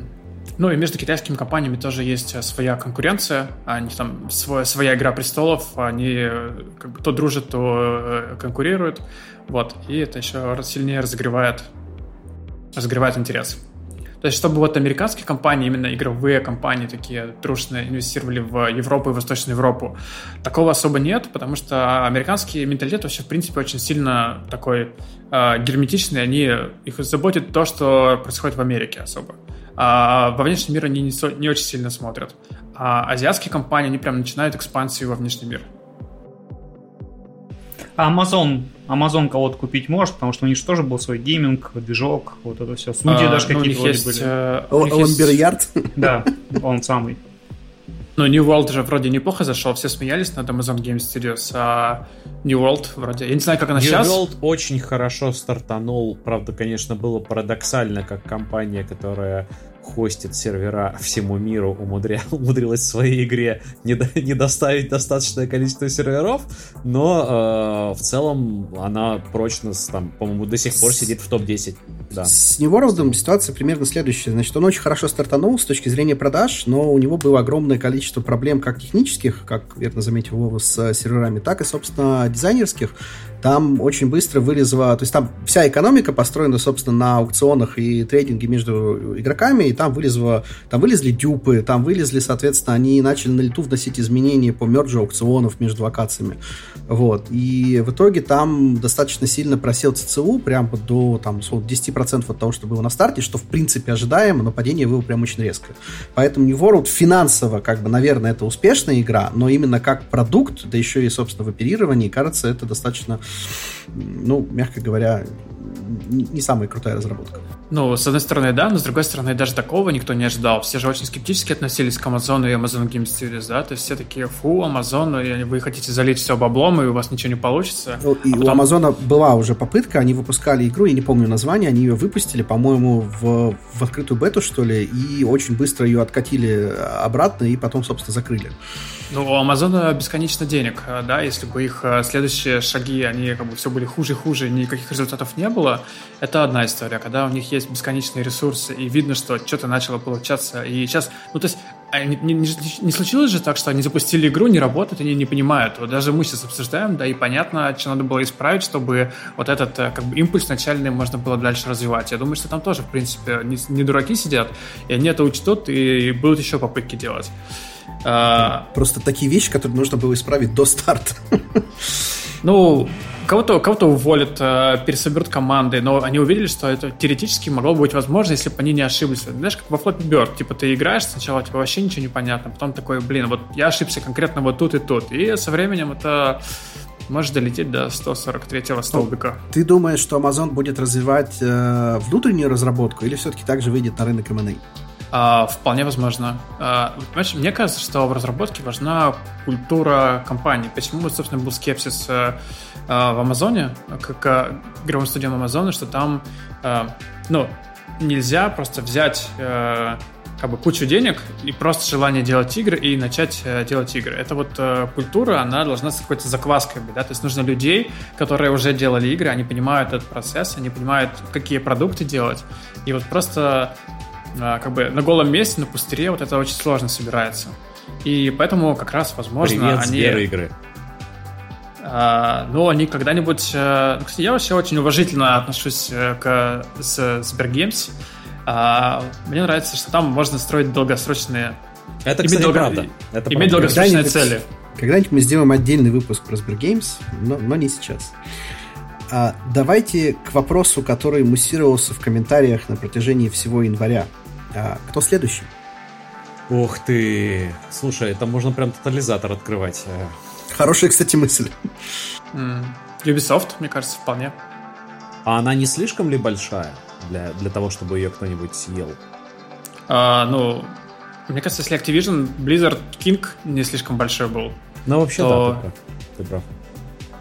Ну и между китайскими компаниями тоже есть своя конкуренция. Они там своя, своя игра престолов, они как бы то дружат, то конкурируют. Вот. И это еще сильнее разогревает, разогревает интерес. То есть, чтобы вот американские компании, именно игровые компании такие дружно инвестировали в Европу и Восточную Европу, такого особо нет, потому что американский менталитет вообще, в принципе, очень сильно такой э, герметичный, они, их заботит то, что происходит в Америке особо. А во внешний мир они не, не очень сильно смотрят. А азиатские компании, они прям начинают экспансию во внешний мир. А Amazon, Amazon кого-то купить может, потому что у них же тоже был свой гейминг, движок, вот это все. Студии а, даже ну, какие-то были. Ламберярд? Да, он самый. Ну, New World же вроде неплохо зашел, все смеялись над Amazon Game Studios, а New World вроде... Я не знаю, как она New сейчас. New World очень хорошо стартанул. Правда, конечно, было парадоксально, как компания, которая хостит сервера всему миру, умудря... умудрилась в своей игре не, до... не доставить достаточное количество серверов, но э, в целом она прочно, там, по-моему, до сих пор сидит в топ-10. Да. С New World ситуация примерно следующая. Значит, он очень хорошо стартанул с точки зрения продаж, но у него было огромное количество проблем как технических, как верно заметил Вова, с серверами, так и, собственно, дизайнерских там очень быстро вылезла, то есть там вся экономика построена, собственно, на аукционах и трейдинге между игроками, и там вылезла, там вылезли дюпы, там вылезли, соответственно, они начали на лету вносить изменения по мерджу аукционов между локациями, вот, и в итоге там достаточно сильно просел ЦЦУ, прям до, там, 10% от того, что было на старте, что, в принципе, ожидаемо, но падение было прям очень резко. Поэтому New World финансово, как бы, наверное, это успешная игра, но именно как продукт, да еще и, собственно, в оперировании, кажется, это достаточно ну, мягко говоря, не самая крутая разработка. Ну, с одной стороны, да, но с другой стороны, даже такого никто не ожидал. Все же очень скептически относились к Amazon и Amazon Game Studios, да, то есть все такие, фу, Amazon, вы хотите залить все баблом, и у вас ничего не получится. Ну, и а потом... у Amazon была уже попытка, они выпускали игру, я не помню название, они ее выпустили, по-моему, в, в открытую бету, что ли, и очень быстро ее откатили обратно, и потом, собственно, закрыли. Ну, у Амазона бесконечно денег, да, если бы их э, следующие шаги, они как бы все были хуже и хуже, никаких результатов не было, это одна история. Когда у них есть бесконечные ресурсы, и видно, что что-то начало получаться, и сейчас, ну, то есть, а не, не, не случилось же так, что они запустили игру, не работают, они не понимают. Вот даже мы сейчас обсуждаем, да, и понятно, что надо было исправить, чтобы вот этот э, как бы импульс начальный можно было дальше развивать. Я думаю, что там тоже, в принципе, не, не дураки сидят, и они это учтут, и будут еще попытки делать. А... Просто такие вещи, которые нужно было исправить до старта. Ну, кого-то кого уволят, э, пересоберут команды, но они увидели, что это теоретически могло быть возможно, если бы они не ошиблись. Знаешь, как во Flappy Bird, типа ты играешь, сначала типа вообще ничего не понятно, потом такой, блин, вот я ошибся конкретно вот тут и тут. И со временем это может долететь до 143-го столбика. Ты думаешь, что Amazon будет развивать э, внутреннюю разработку или все-таки также выйдет на рынок M&A? А, вполне возможно. А, понимаешь, мне кажется, что в разработке важна культура компании. Почему, собственно, был скепсис а, а, в Амазоне, к, к игровым студиям Амазона, что там, а, ну, нельзя просто взять а, как бы кучу денег и просто желание делать игры и начать э, делать игры. Это вот э, культура, она должна с какой-то закваской быть, да, то есть нужно людей, которые уже делали игры, они понимают этот процесс, они понимают, какие продукты делать, и вот просто а, как бы на голом месте, на пустыре вот это очень сложно собирается. И поэтому как раз, возможно, Привет, они... Сбер игры. А, ну, они когда-нибудь... А, кстати, я вообще очень уважительно отношусь э, к с Сбергеймс. А, мне нравится, что там можно строить долгосрочные... Это, кстати, долго... правда. Это иметь правда. долгосрочные цели. Когда-нибудь мы сделаем отдельный выпуск про Сбергеймс, но, но не сейчас. А, давайте к вопросу, который муссировался в комментариях на протяжении всего января. А, кто следующий? Ух ты! Слушай, это можно прям тотализатор открывать. Э. Хорошая, кстати, мысль. Mm. Ubisoft, мне кажется, вполне. А она не слишком ли большая для, для того, чтобы ее кто-нибудь съел? А, ну, мне кажется, если Activision, Blizzard King не слишком большой был. Ну, вообще, то... да, ты прав. Ты прав.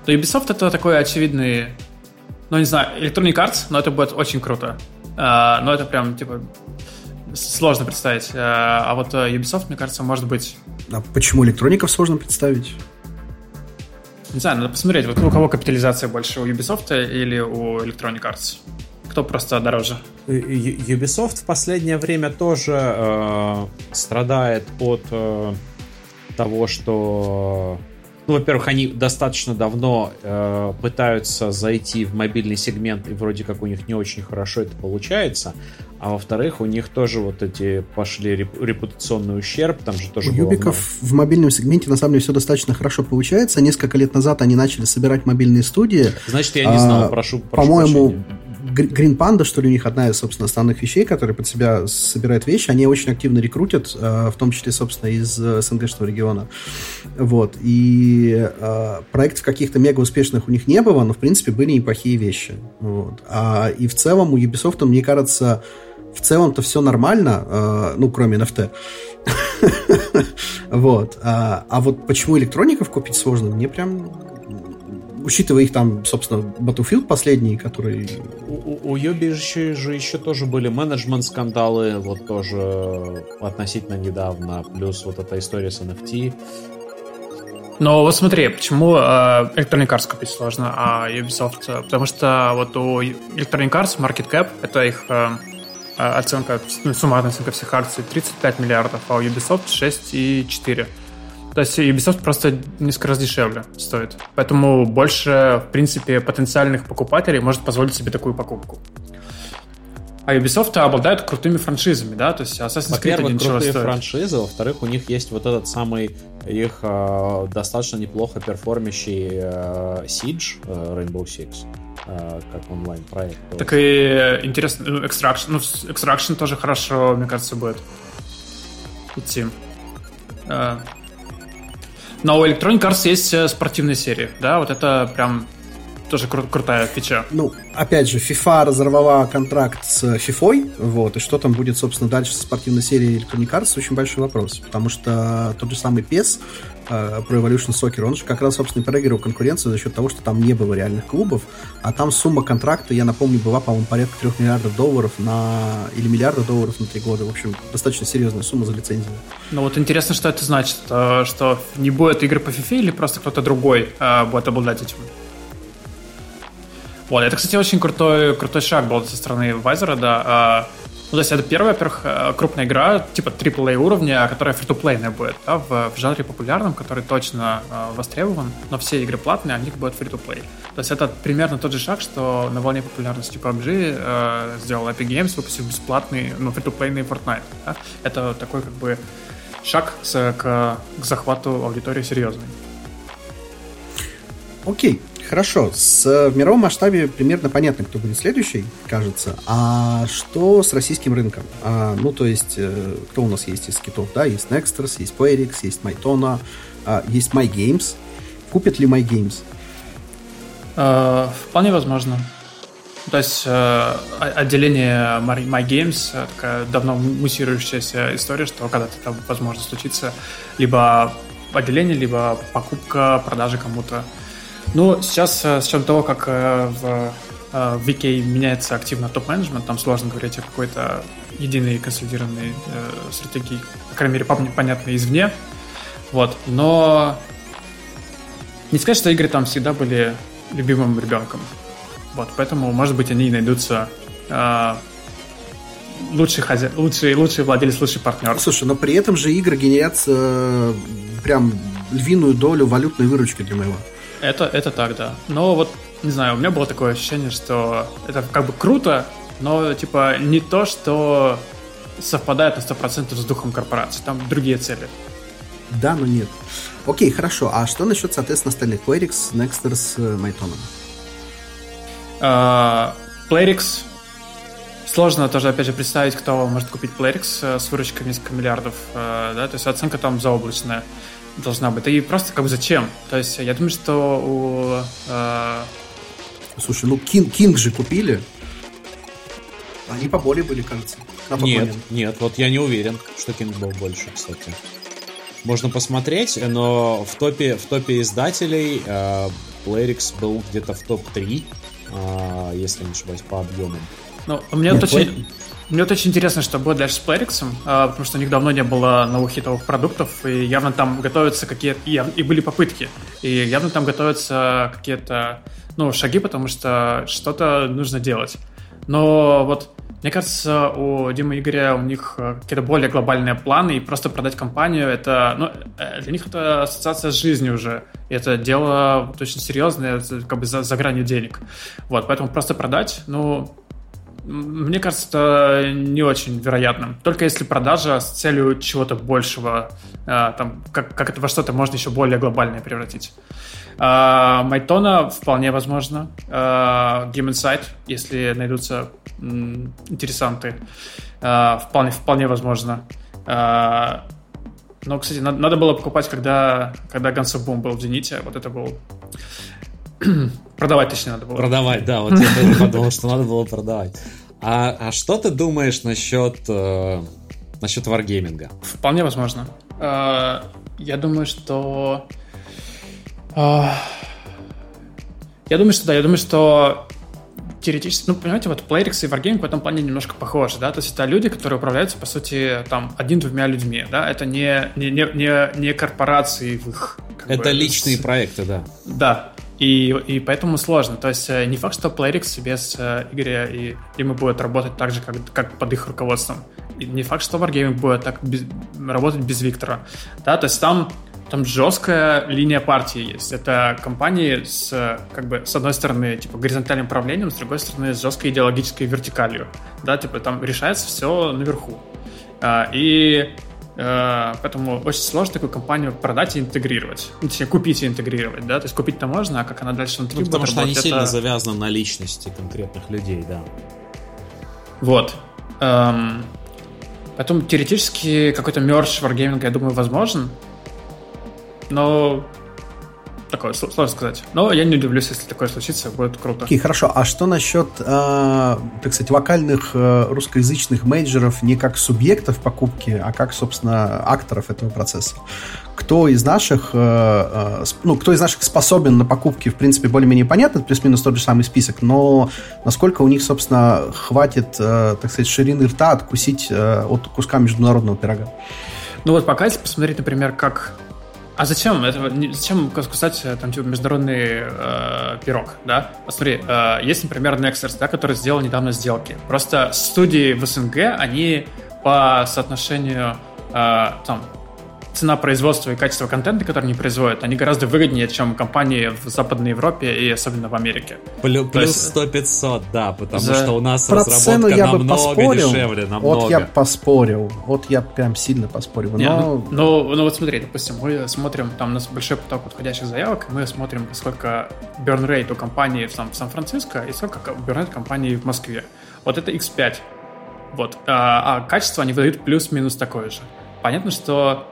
То Ubisoft это такой очевидный, ну, не знаю, Electronic Arts, но это будет очень круто. А, но это прям, типа, сложно представить. Э, а вот э, Ubisoft, мне кажется, может быть... А почему электроников сложно представить? Не знаю, надо посмотреть, вот у кого капитализация больше, у Ubisoft или у Electronic Arts? Кто просто дороже? Ubisoft в последнее время тоже э, страдает от э, того, что ну, во-первых, они достаточно давно э, пытаются зайти в мобильный сегмент, и вроде как у них не очень хорошо это получается. А во-вторых, у них тоже вот эти пошли репутационный ущерб, там же тоже У Юбиков в мобильном сегменте на самом деле все достаточно хорошо получается. Несколько лет назад они начали собирать мобильные студии. Значит, я не знал, а, прошу, прошу По-моему, Green Panda, что ли, у них одна из, собственно, основных вещей, которые под себя собирают вещи. Они очень активно рекрутят, э, в том числе, собственно, из э, СНГшного региона. Вот. И э, проектов каких-то мега успешных у них не было, но, в принципе, были неплохие вещи. Вот. А, и в целом у Ubisoft, мне кажется, в целом-то все нормально, ну, кроме NFT. Вот. А, а вот почему электроников купить сложно, мне прям учитывая их там, собственно, Battlefield последний, который... У, у Юби же, же еще тоже были менеджмент-скандалы, вот тоже относительно недавно, плюс вот эта история с NFT. Но вот смотри, почему э, Electronic Arts купить сложно, а Ubisoft? Потому что вот у Electronic Arts Market Cap, это их э, оценка, ну, суммарная оценка всех акций 35 миллиардов, а у Ubisoft 6,4. То есть Ubisoft просто несколько раз дешевле стоит. Поэтому больше, в принципе, потенциальных покупателей может позволить себе такую покупку. А Ubisoft обладают крутыми франшизами, да, то есть Assassin's Creed Во-первых, крутые стоит. франшизы, во-вторых, у них есть вот этот самый их э, достаточно неплохо перформящий э, Siege э, Rainbow Six э, как онлайн-проект. Так и интересно, ну, Extraction, ну, Extraction тоже хорошо, мне кажется, будет идти. Э, но у Electronic Arts есть э, спортивные серии, да, вот это прям тоже кру- крутая фича. Ну, опять же, FIFA разорвала контракт с FIFA, вот, и что там будет, собственно, дальше со спортивной серией Electronic Arts, очень большой вопрос, потому что тот же самый PES, э, Pro Evolution Soccer, он же как раз, собственно, проигрывал конкуренцию за счет того, что там не было реальных клубов, а там сумма контракта, я напомню, была, по-моему, порядка 3 миллиардов долларов на... или миллиарда долларов на 3 года, в общем, достаточно серьезная сумма за лицензию. Ну вот интересно, что это значит, э, что не будет игры по FIFA или просто кто-то другой э, будет обладать этим? Вот, это, кстати, очень крутой, крутой шаг был со стороны Вайзера, да. А, ну, то есть это первая, во-первых, э, крупная игра, типа AAA уровня, которая фри-то-плейная будет, да, в, в жанре популярном, который точно э, востребован, но все игры платные, а них будет фри-то-плей. То есть это примерно тот же шаг, что на волне популярности PUBG э, сделал Epic Games, выпустив бесплатный, ну, фри-то-плейный Fortnite. Да? Это такой, как бы, шаг с, к, к захвату аудитории серьезный. Окей, Хорошо, с, в мировом масштабе примерно понятно, кто будет следующий, кажется. А что с российским рынком? А, ну, то есть, э, кто у нас есть из китов? Да, есть Nexters, есть Playrix, есть MyTona, а, есть MyGames. Купят ли MyGames? А, вполне возможно. То есть э, отделение MyGames такая давно муссирующаяся история, что когда-то это возможно случиться либо отделение, либо покупка, продажа кому-то. Ну, сейчас, э, с учетом того, как э, в, э, в VK меняется активно топ-менеджмент, там сложно говорить о какой-то единой консолидированной стратегии, по крайней мере, понятной извне. Вот. Но не сказать, что игры там всегда были любимым ребенком. Вот, поэтому, может быть, они найдутся э, лучший, хозя... лучший, лучший владелец, лучший партнер. Слушай, но при этом же игры генерят прям львиную долю валютной выручки для моего. Это, это так, да. Но вот, не знаю, у меня было такое ощущение, что это как бы круто, но, типа, не то, что совпадает на 100% с духом корпорации. Там другие цели. Да, но нет. Окей, хорошо. А что насчет, соответственно, остальных? Playrix, Nexters, Mytonon? Uh, Playrix Сложно тоже, опять же, представить, кто может купить Playrix э, с выручкой несколько миллиардов, э, да, то есть оценка там заоблачная должна быть. И просто как бы зачем? То есть я думаю, что у... Э... Слушай, ну King, King же купили. Они поболее были, кажется. нет, момент. нет, вот я не уверен, что King был больше, кстати. Можно посмотреть, но в топе, в топе издателей э, Playrix был где-то в топ-3, э, если не ошибаюсь, по объемам. Ну, у меня нет, очень... Мне вот очень интересно, что будет дальше с Playrix, а, потому что у них давно не было новых хитовых продуктов, и явно там готовятся какие-то... И были попытки, и явно там готовятся какие-то ну, шаги, потому что что-то нужно делать. Но вот мне кажется, у Димы Игоря у них э, какие-то более глобальные планы, и просто продать компанию, это, ну, э, для них это ассоциация с жизнью уже. И это дело очень серьезное, как бы за, за гранью денег. Вот, поэтому просто продать, ну, мне кажется, это не очень вероятным. Только если продажа с целью чего-то большего, э, там, как, как это во что-то можно еще более глобальное превратить. А, Майтона вполне возможно. Game Insight, если найдутся интересанты, вполне, вполне возможно. Но, кстати, надо, было покупать, когда, когда Guns Boom был в Зените. Вот это был... Продавать точнее надо было. Продавать, да, вот я подумал, что надо было продавать. А, а что ты думаешь насчет э, насчет варгейминга? Вполне возможно. А, я думаю, что... А, я думаю, что да, я думаю, что теоретически, ну, понимаете, вот Playrix и Wargaming в этом плане немножко похожи, да, то есть это люди, которые управляются, по сути, там, один-двумя людьми, да, это не, не, не, не, не корпорации в их... Это бы, личные с... проекты, да. Да, и, и поэтому сложно. То есть э, не факт, что Playrix без э, Игоря и Димы будет работать так же, как, как под их руководством. И не факт, что Wargaming будет так без, работать без Виктора. Да, то есть там там жесткая линия партии есть. Это компании с, как бы, с одной стороны, типа, горизонтальным управлением, с другой стороны, с жесткой идеологической вертикалью. Да, типа, там решается все наверху. А, и поэтому очень сложно такую компанию продать и интегрировать. Ну, точнее, купить и интегрировать, да? То есть купить-то можно, а как она дальше внутри ну, потому что они это... сильно завязаны на личности конкретных людей, да. Вот. Эм... Поэтому теоретически какой-то мерч Wargaming, я думаю, возможен но такое сложно сказать. Но я не удивлюсь, если такое случится, будет круто. Окей, okay, хорошо. А что насчет, э, так сказать, локальных э, русскоязычных менеджеров не как субъектов покупки, а как, собственно, акторов этого процесса? Кто из наших, э, э, ну, кто из наших способен на покупки, в принципе, более-менее понятно, плюс-минус тот же самый список, но насколько у них, собственно, хватит, э, так сказать, ширины рта откусить э, от куска международного пирога? Ну вот пока, если посмотреть, например, как а зачем? Это, зачем кусать э, там типа международный э, пирог, да? Посмотри, э, есть, например, Nexus, да, который сделал недавно сделки. Просто студии в СНГ, они по соотношению э, там цена производства и качество контента, который они производят, они гораздо выгоднее, чем компании в Западной Европе и особенно в Америке. Плюс, плюс 100-500, да, потому за... что у нас Про разработка я намного бы поспорил. дешевле, намного. Вот я поспорил, вот я прям сильно поспорил. Но... Не, ну, ну, ну вот смотри, допустим, мы смотрим, там у нас большой поток подходящих заявок, мы смотрим, сколько burn rate у компании в, Сан- в Сан-Франциско и сколько burn rate компании в Москве. Вот это X5. Вот. А, а качество они выдают плюс-минус такое же. Понятно, что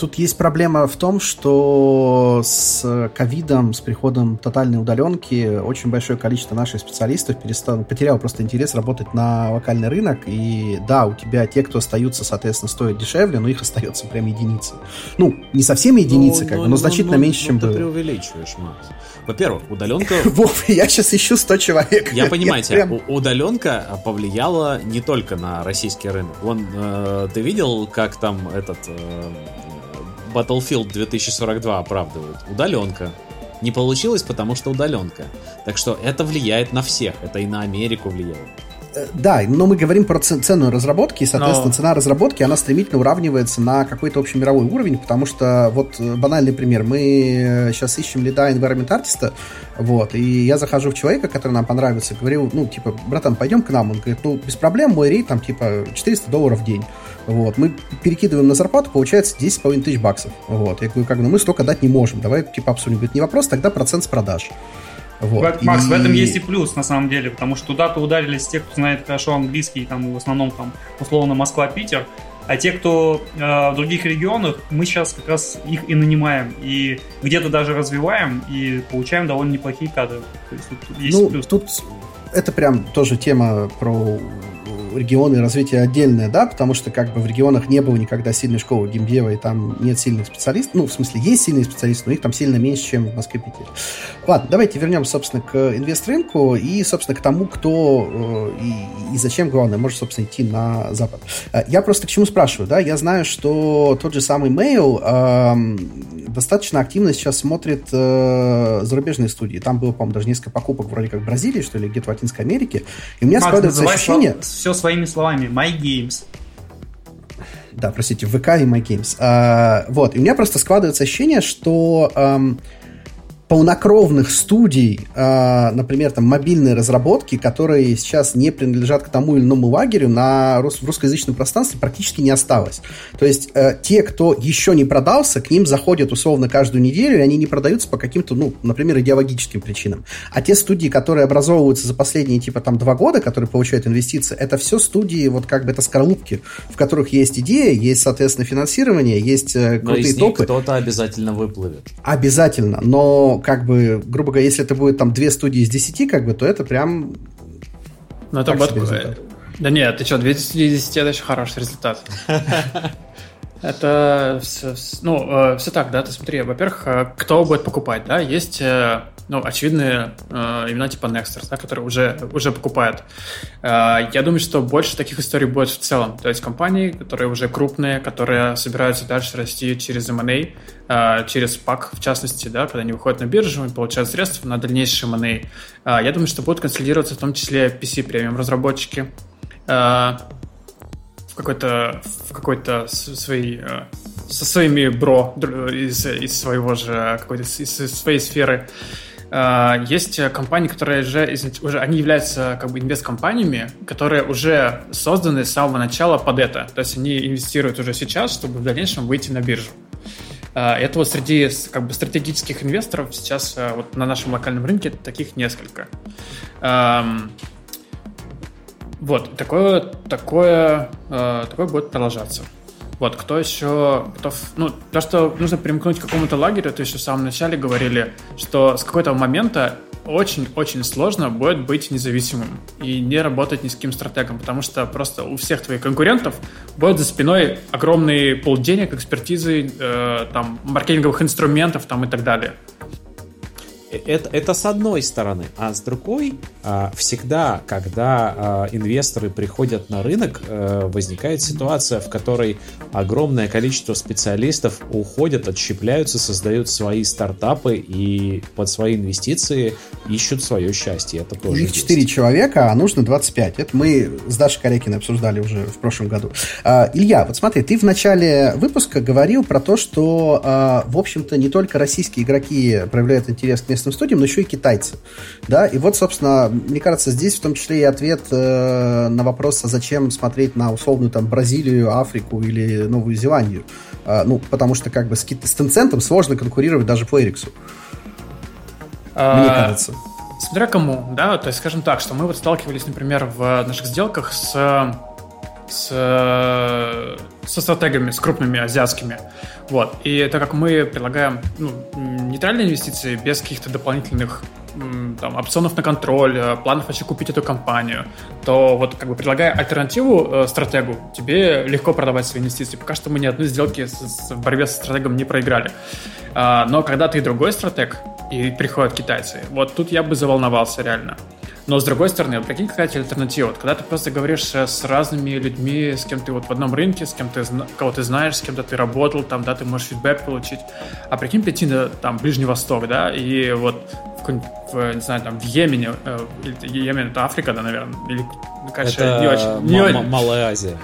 Тут есть проблема в том, что с ковидом, с приходом тотальной удаленки очень большое количество наших специалистов перестало, потеряло просто интерес работать на локальный рынок. И да, у тебя те, кто остаются, соответственно, стоят дешевле, но их остается прям единицы. Ну, не совсем единицы, ну, как бы, но ну, значительно ну, меньше, ну, чем ты было. преувеличиваешь, Макс. Во-первых, удаленка... Вов, я сейчас ищу 100 человек. Я понимаете, я прям... удаленка повлияла не только на российский рынок. Вон, э, ты видел, как там этот... Battlefield 2042 оправдывают. Удаленка. Не получилось, потому что удаленка. Так что это влияет на всех. Это и на Америку влияет. Э, да, но мы говорим про цену разработки, и, соответственно, но... цена разработки, она стремительно уравнивается на какой-то общемировой уровень, потому что, вот, э, банальный пример, мы сейчас э, ищем лида environment артиста, вот, и я захожу в человека, который нам понравится, говорю, ну, типа, братан, пойдем к нам, он говорит, ну, без проблем, мой рейд, там, типа, 400 долларов в день, вот, мы перекидываем на зарплату, получается 10,5 тысяч баксов, вот, я говорю, как, ну, мы столько дать не можем, давай, типа, обсудим, говорит, не вопрос, тогда процент с продаж, вот. Макс, и... в этом есть и плюс, на самом деле, потому что туда-то ударились те, кто знает хорошо английский, там, в основном, там, условно, Москва-Питер, а те, кто э, в других регионах, мы сейчас как раз их и нанимаем, и где-то даже развиваем, и получаем довольно неплохие кадры. То есть тут есть ну, плюс. Тут это прям тоже тема про регионы развитие отдельное, да, потому что как бы в регионах не было никогда сильной школы геймдева, и там нет сильных специалистов, ну, в смысле, есть сильные специалисты, но их там сильно меньше, чем в Москве Питере. Ладно, давайте вернемся, собственно, к инвест-рынку и, собственно, к тому, кто э, и, и зачем, главное, может, собственно, идти на Запад. Э, я просто к чему спрашиваю, да, я знаю, что тот же самый Mail э, достаточно активно сейчас смотрит э, зарубежные студии. Там было, по-моему, даже несколько покупок вроде как в Бразилии, что ли, где-то в Латинской Америке. И у меня Макс, складывается ощущение... Все своими словами. My Games. Да, простите, ВК и My Games. А, вот, и у меня просто складывается ощущение, что... Эм, полнокровных студий, э, например, там мобильные разработки, которые сейчас не принадлежат к тому или иному лагерю, на, в русскоязычном пространстве практически не осталось. То есть э, те, кто еще не продался, к ним заходят условно каждую неделю, и они не продаются по каким-то, ну, например, идеологическим причинам. А те студии, которые образовываются за последние, типа, там, два года, которые получают инвестиции, это все студии, вот как бы это скорлупки, в которых есть идея, есть, соответственно, финансирование, есть э, крутые но из топы. кто-то обязательно выплывет. Обязательно, но как бы, грубо говоря, если это будет там две студии из десяти, как бы, то это прям... Ну, это, бот... Да нет, ты что, 2 из 10 это еще хороший результат. Это все, ну, все так, да, ты смотри, во-первых, кто будет покупать, да, есть ну, очевидные э, имена типа Nexters, да, которые уже, уже покупают. Э, я думаю, что больше таких историй будет в целом. То есть компании, которые уже крупные, которые собираются дальше расти через M&A, э, через PAC, в частности, да, когда они выходят на биржу и получают средства на дальнейший M&A. Э, я думаю, что будут консолидироваться в том числе PC премиум разработчики. Э, в какой-то в какой-то своей э, со своими бро из, из своего же какой-то из, из своей сферы. А, есть компании, которые уже, уже они являются как бы инвест-компаниями, которые уже созданы с самого начала под это. То есть они инвестируют уже сейчас, чтобы в дальнейшем выйти на биржу. А, это вот среди как бы, стратегических инвесторов сейчас а, вот на нашем локальном рынке таких несколько. Вот, такое, такое, такое будет продолжаться. Вот, кто еще готов... Ну, то, что нужно примкнуть к какому-то лагерю, то еще в самом начале говорили, что с какого-то момента очень-очень сложно будет быть независимым и не работать ни с каким стратегом, потому что просто у всех твоих конкурентов будет за спиной огромный пол денег, экспертизы, э, там, маркетинговых инструментов там, и так далее это, это с одной стороны. А с другой, а, всегда, когда а, инвесторы приходят на рынок, э, возникает ситуация, в которой огромное количество специалистов уходят, отщепляются, создают свои стартапы и под свои инвестиции ищут свое счастье. Это тоже Их 4 человека, а нужно 25. Это мы с Дашей Корякиной обсуждали уже в прошлом году. А, Илья, вот смотри, ты в начале выпуска говорил про то, что, в общем-то, не только российские игроки проявляют интерес к местным студиям, но еще и китайцы. Да, и вот, собственно, мне кажется, здесь в том числе и ответ э, на вопрос, а зачем смотреть на условную там Бразилию, Африку или Новую Зеландию. Э, ну, потому что как бы с, с Tencent сложно конкурировать даже по Эриксу. А, мне кажется. Смотря кому, да, то есть скажем так, что мы вот сталкивались, например, в наших сделках с с, со стратегами, с крупными азиатскими. Вот. И так как мы предлагаем ну, нейтральные инвестиции без каких-то дополнительных там, опционов на контроль, э, планов вообще купить эту компанию, то вот как бы предлагая альтернативу э, стратегу, тебе легко продавать свои инвестиции. Пока что мы ни одной сделки с, с, в борьбе со стратегом не проиграли. А, но когда ты другой стратег, и приходят китайцы, вот тут я бы заволновался реально. Но с другой стороны, прикинь, какая альтернатива. Вот, когда ты просто говоришь э, с разными людьми, с кем ты вот в одном рынке, с кем ты кого ты знаешь, с кем-то ты работал, там, да, ты можешь фидбэк получить. А прикинь, прийти на там Ближний Восток, да, и вот в, в не знаю, там в Йемене, э, Йемен это Африка, да, наверное, или, конечно, это не очень. Не. Малая Азия.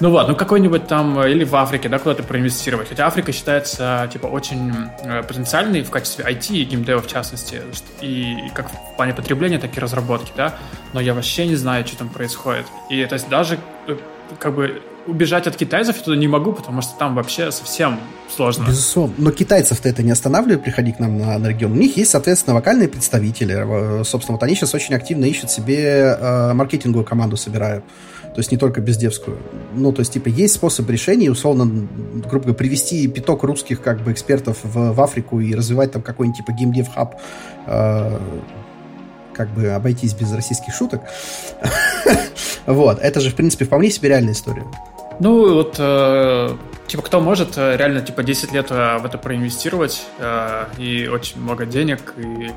Ну вот, ну какой-нибудь там, э, или в Африке, да, куда-то проинвестировать. Хотя Африка считается, типа, очень э, потенциальной в качестве IT и геймдева в частности, и как в плане потребления, так и разработки, да, но я вообще не знаю, что там происходит. И то есть даже э, как бы убежать от китайцев я туда не могу, потому что там вообще совсем сложно. Безусловно. Но китайцев-то это не останавливает приходить к нам на, на регион. У них есть, соответственно, вокальные представители. Собственно, вот они сейчас очень активно ищут себе э, маркетинговую команду, собирают то есть не только бездевскую. Ну, то есть, типа, есть способ решения, условно, грубо говоря, привести пяток русских, как бы, экспертов в, в Африку и развивать там какой-нибудь, типа, геймдев-хаб, э, как бы обойтись без российских шуток. Вот, это же, в принципе, вполне себе реальная история. Ну, вот, э, типа, кто может э, реально, типа, 10 лет э, в это проинвестировать, э, и очень много денег, и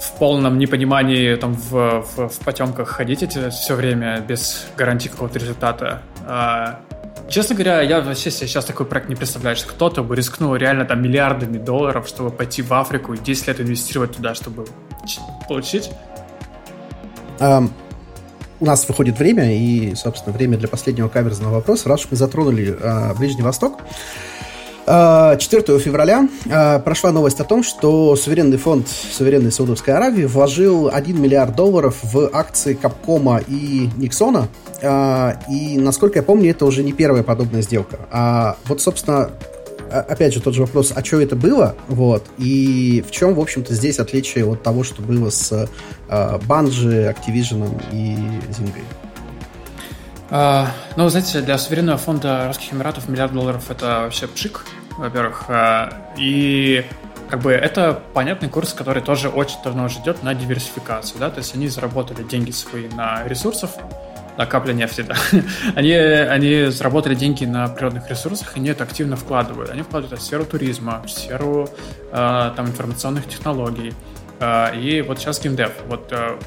в полном непонимании, там, в, в, в потемках ходить эти все время без гарантии какого-то результата. А, честно говоря, я вообще себе сейчас такой проект не представляю, что кто-то бы рискнул реально там миллиардами долларов, чтобы пойти в Африку и 10 лет инвестировать туда, чтобы получить. Um, у нас выходит время, и, собственно, время для последнего каверзного вопроса. Раз уж мы затронули uh, Ближний Восток, 4 февраля а, прошла новость о том, что суверенный фонд суверенной Саудовской Аравии вложил 1 миллиард долларов в акции Капкома и Никсона. А, и, насколько я помню, это уже не первая подобная сделка. А вот, собственно, опять же, тот же вопрос, а что это было, вот, и в чем, в общем-то, здесь отличие от того, что было с Банжи, Activision и Зингой? А, ну, знаете, для суверенного фонда Русских Эмиратов миллиард долларов это вообще пшик, во-первых. А, и как бы это понятный курс, который тоже очень давно уже идет на диверсификацию, да, то есть они заработали деньги свои на ресурсов, Да, капля нефти, да. они, они заработали деньги на природных ресурсах, и они это активно вкладывают. Они вкладывают в сферу туризма, в сферу э, там, информационных технологий. Э, и вот сейчас геймдев. Вот э,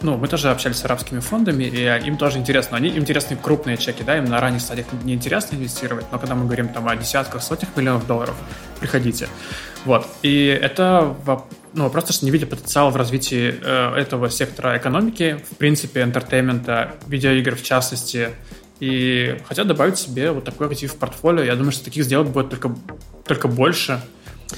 ну, мы тоже общались с арабскими фондами, и им тоже интересно. Они, им интересны крупные чеки, да, им на ранних стадиях не интересно инвестировать, но когда мы говорим там о десятках, сотнях миллионов долларов, приходите. Вот. И это ну, просто что не видя потенциала в развитии э, этого сектора экономики, в принципе, entertainment а, видеоигр в частности, и хотят добавить себе вот такой актив в портфолио. Я думаю, что таких сделок будет только, только больше.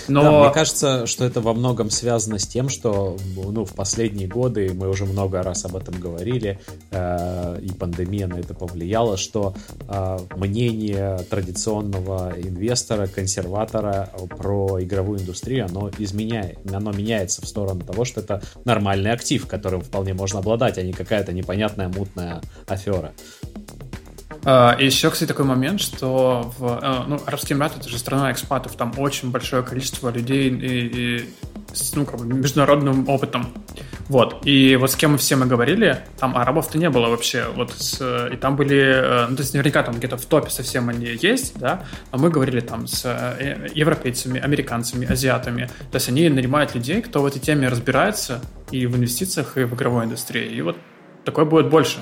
Но... Да, мне кажется, что это во многом связано с тем, что ну, в последние годы, мы уже много раз об этом говорили, э, и пандемия на это повлияла, что э, мнение традиционного инвестора, консерватора про игровую индустрию, оно изменяет, оно меняется в сторону того, что это нормальный актив, которым вполне можно обладать, а не какая-то непонятная мутная афера. А, и еще, кстати, такой момент, что в, э, ну, Арабский Эмират это же страна экспатов, там очень большое количество людей и, и с ну, как бы международным опытом. Вот. И вот с кем мы все мы говорили, там арабов-то не было вообще. Вот с, и там были, э, ну, то есть наверняка там где-то в топе совсем они есть, да, а мы говорили там с э, европейцами, американцами, азиатами. То есть они нанимают людей, кто в этой теме разбирается и в инвестициях, и в игровой индустрии. И вот такое будет больше.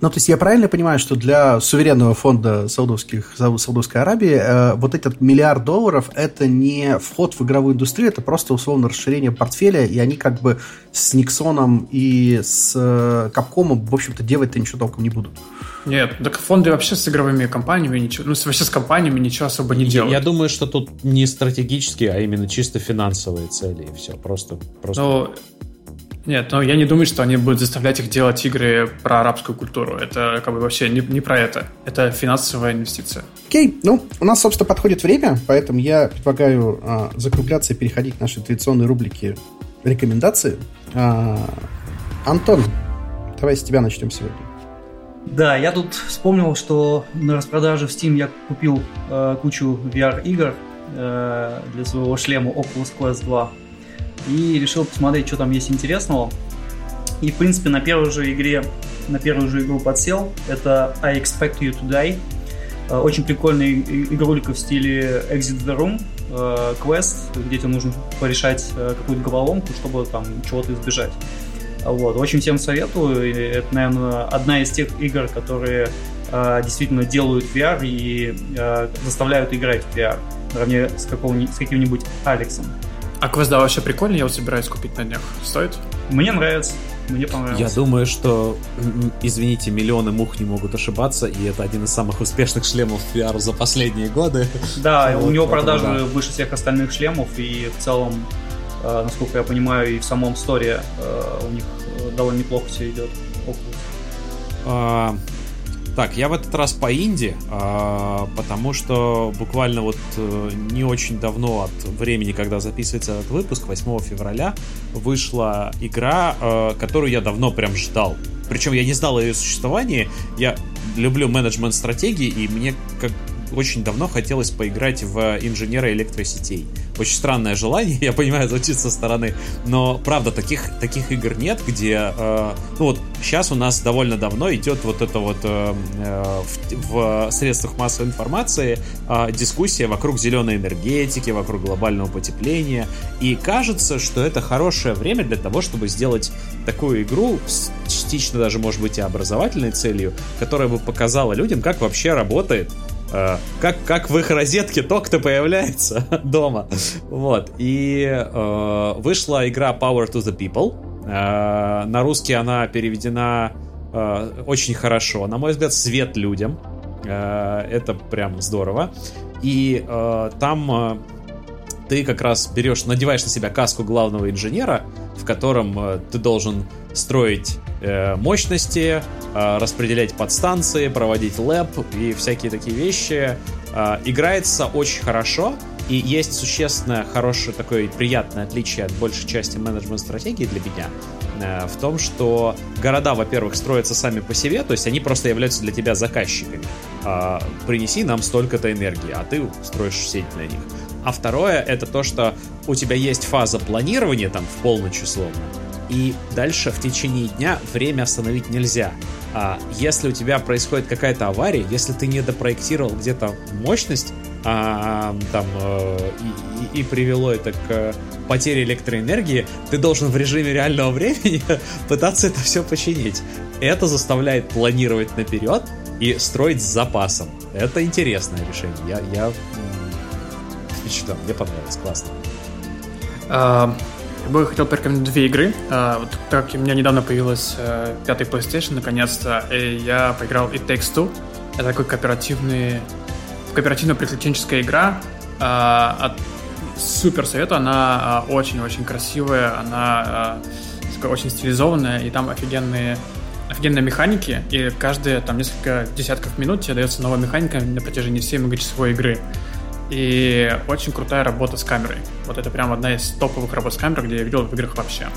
Ну, то есть я правильно понимаю, что для суверенного фонда Саудовских, Саудовской Аравии э, вот этот миллиард долларов – это не вход в игровую индустрию, это просто условно расширение портфеля, и они как бы с Никсоном и с э, Капкомом, в общем-то, делать-то ничего толком не будут. Нет, так фонды вообще с игровыми компаниями ничего, ну, вообще с компаниями ничего особо не делают. Я думаю, что тут не стратегические, а именно чисто финансовые цели, и все, просто... просто... Ну, нет, но я не думаю, что они будут заставлять их делать игры про арабскую культуру. Это как бы вообще не, не про это. Это финансовая инвестиция. Окей, ну, у нас, собственно, подходит время, поэтому я предлагаю а, закругляться и переходить к нашей традиционной рубрике рекомендации. А, Антон, давай с тебя начнем сегодня. Да, я тут вспомнил, что на распродаже в Steam я купил э, кучу VR-игр э, для своего шлема Oculus Quest 2 и решил посмотреть, что там есть интересного. И, в принципе, на первой же игре, на первую же игру подсел. Это I Expect You to Die. Э, очень прикольная игрулька в стиле Exit the Room, э, квест, где тебе нужно порешать э, какую-то головоломку, чтобы там чего-то избежать. Вот. Очень всем советую. Это, наверное, одна из тех игр, которые действительно делают VR и заставляют играть в VR наравне с, с каким-нибудь Алексом. А квест, вообще прикольный, я вот собираюсь купить на днях. Стоит? Мне нравится. Мне понравилось. Я думаю, что, извините, миллионы мух не могут ошибаться, и это один из самых успешных шлемов VR за последние годы. Да, вот, у него продажи да. выше всех остальных шлемов, и в целом, э, насколько я понимаю, и в самом сторе э, у них э, довольно неплохо все идет. А, так, я в этот раз по инди, а, потому что буквально вот э, не очень давно от времени, когда записывается этот выпуск, 8 февраля, вышла игра, э, которую я давно прям ждал. Причем я не знал о ее существовании. Я люблю менеджмент стратегии, и мне как очень давно хотелось поиграть в инженера электросетей. Очень странное желание, я понимаю, звучит со стороны, но правда, таких, таких игр нет, где, э, ну вот, сейчас у нас довольно давно идет вот это вот э, э в, в средствах массовой информации э, дискуссия вокруг зеленой энергетики, вокруг глобального потепления, и кажется, что это хорошее время для того, чтобы сделать такую игру с частично даже, может быть, и образовательной целью, которая бы показала людям, как вообще работает как, как в их розетке ток-то появляется дома. Вот. И э, вышла игра Power to the People. Э, на русский она переведена э, очень хорошо. На мой взгляд, свет людям. Э, это прям здорово. И э, там э, ты как раз берешь, надеваешь на себя каску главного инженера, в котором э, ты должен строить э, мощности, э, распределять подстанции, проводить лэп и всякие такие вещи. Э, играется очень хорошо, и есть существенное, хорошее, такое приятное отличие от большей части менеджмент-стратегии для меня э, в том, что города, во-первых, строятся сами по себе, то есть они просто являются для тебя заказчиками. Э, принеси нам столько-то энергии, а ты строишь сеть для них. А второе, это то, что у тебя есть фаза планирования, там, в полночь условно, и дальше в течение дня время остановить нельзя. А, если у тебя происходит какая-то авария, если ты не допроектировал где-то мощность, а, там, э, и, и, и привело это к потере электроэнергии, ты должен в режиме реального времени пытаться это все починить. Это заставляет планировать наперед и строить с запасом. Это интересное решение. Я, я впечатлен, мне понравилось, классно. Uh, я бы хотел порекомендовать две игры. Uh, вот, так у меня недавно появилась uh, пятый PlayStation, наконец-то, и я поиграл It Takes Two. Это такой кооперативный, кооперативно-приключенческая игра от супер советую, она очень-очень красивая, она очень стилизованная, и там офигенные офигенные механики, и каждые там несколько десятков минут тебе дается новая механика на протяжении всей многочасовой игры. И очень крутая работа с камерой. Вот это прям одна из топовых работ с камерой, где я видел в играх вообще.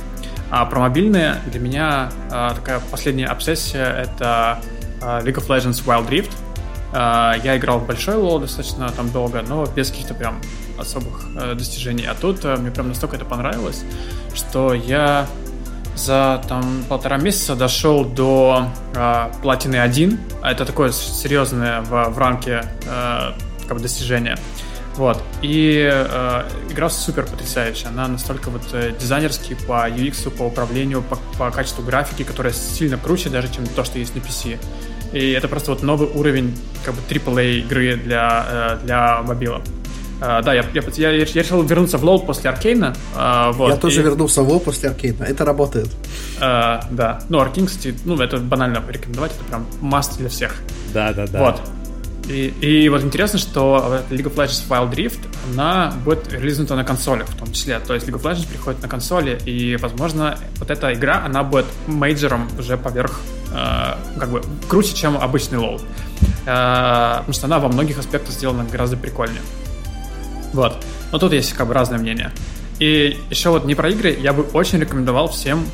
А про мобильные для меня а, такая последняя обсессия — это а, League of Legends Wild Rift. А, я играл в большой лол достаточно там долго, но без каких-то прям особых а, достижений. А тут а, мне прям настолько это понравилось, что я за там полтора месяца дошел до э, платины 1. Это такое серьезное в, в рамке э, как бы достижение. Вот. И э, игра супер потрясающая. Она настолько вот э, дизайнерски по UX, по управлению, по, по качеству графики, которая сильно круче даже, чем то, что есть на PC. И это просто вот новый уровень как бы AAA игры для, э, для мобила. Э, да, я, я, я, я решил вернуться в лол после Аркейна. Uh, вот, я тоже и... вернулся в лол после Аркейна. Это работает. Uh, да. Ну, Аркейн, кстати, ну, это банально порекомендовать. Это прям must для всех. Да, да, да. Вот. И, и вот интересно, что League of Legends Wild Rift, она будет релизнута на консолях в том числе. То есть League of Legends приходит на консоли, и, возможно, вот эта игра, она будет мейджором уже поверх, э, как бы, круче, чем обычный лол. Э, потому что она во многих аспектах сделана гораздо прикольнее. Вот. Но тут есть как бы разное мнение. И еще вот не про игры, я бы очень рекомендовал всем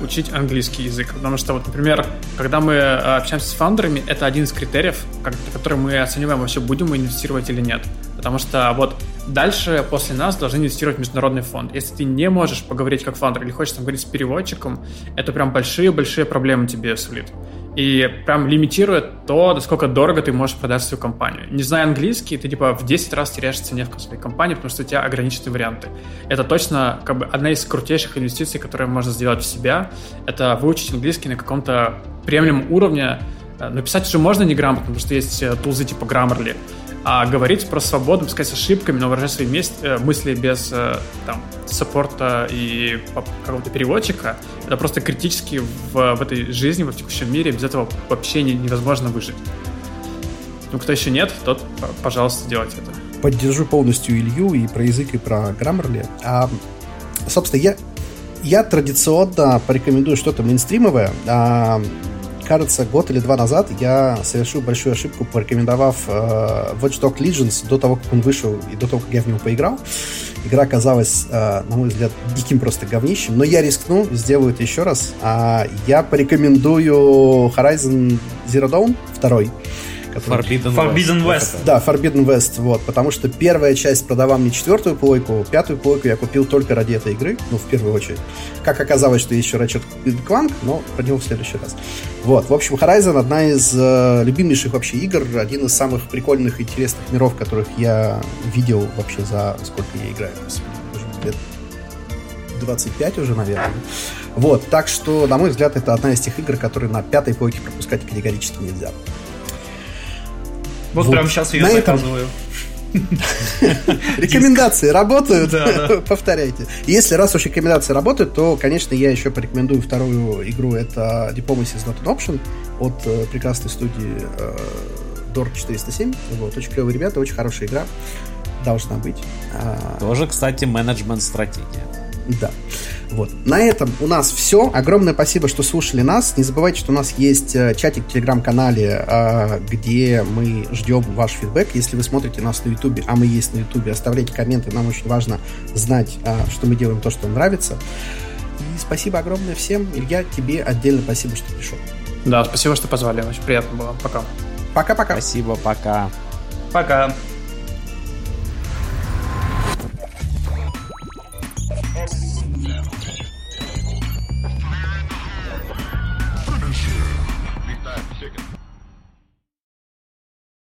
учить английский язык. Потому что, вот, например, когда мы э, общаемся с фаундерами, это один из критериев, как, который мы оцениваем, вообще будем мы инвестировать или нет. Потому что вот дальше после нас должны инвестировать международный фонд. Если ты не можешь поговорить как фаундер или хочешь там говорить с переводчиком, это прям большие-большие проблемы тебе сулит и прям лимитирует то, насколько дорого ты можешь продать свою компанию. Не зная английский, ты типа в 10 раз теряешь цене в своей компании, потому что у тебя ограничены варианты. Это точно как бы одна из крутейших инвестиций, которые можно сделать в себя. Это выучить английский на каком-то приемлемом уровне. Э, написать уже можно неграмотно, потому что есть э, тулзы типа Grammarly а говорить про свободу, пускай с ошибками, но выражать свои э, мысли без э, там, саппорта и какого-то переводчика, это просто критически в, в этой жизни, в текущем мире, без этого вообще невозможно выжить. Ну, кто еще нет, тот, пожалуйста, делайте это. Поддержу полностью Илью и про язык, и про Grammarly. А, собственно, я, я традиционно порекомендую что-то мейнстримовое. А, кажется, год или два назад я совершил большую ошибку, порекомендовав э, Watch Dogs Legends до того, как он вышел и до того, как я в него поиграл. Игра казалась, э, на мой взгляд, диким просто говнищем, но я рискну, сделаю это еще раз. А я порекомендую Horizon Zero Dawn 2 Forbidden, Forbidden West. West. Да, Forbidden West, вот, потому что первая часть продавала мне четвертую плойку, пятую плойку я купил только ради этой игры, ну, в первую очередь. Как оказалось, что еще Ratchet Clank, но про него в следующий раз. Вот, в общем, Horizon одна из э, любимейших вообще игр, один из самых прикольных и интересных миров, которых я видел вообще за сколько я играю, лет 25 уже, наверное. Вот, так что, на мой взгляд, это одна из тех игр, которые на пятой плойке пропускать категорически нельзя. Вот, вот. прямо сейчас ее на заказываю. Рекомендации работают? Повторяйте. Если раз уж рекомендации работают, то, конечно, я еще порекомендую вторую игру. Это Diplomacy is not an option от э, прекрасной студии э, Dor 407. Вот, очень клевые ребята, очень хорошая игра. Должна быть. А, Тоже, кстати, менеджмент-стратегия. Да. Вот. На этом у нас все. Огромное спасибо, что слушали нас. Не забывайте, что у нас есть э, чатик в телеграм-канале, э, где мы ждем ваш фидбэк. Если вы смотрите нас на ютубе, а мы есть на ютубе, оставляйте комменты. Нам очень важно знать, э, что мы делаем то, что вам нравится. И спасибо огромное всем. Илья, тебе отдельно спасибо, что пришел. Да, спасибо, что позвали. Очень приятно было. Пока. Пока-пока. Спасибо, пока. Пока.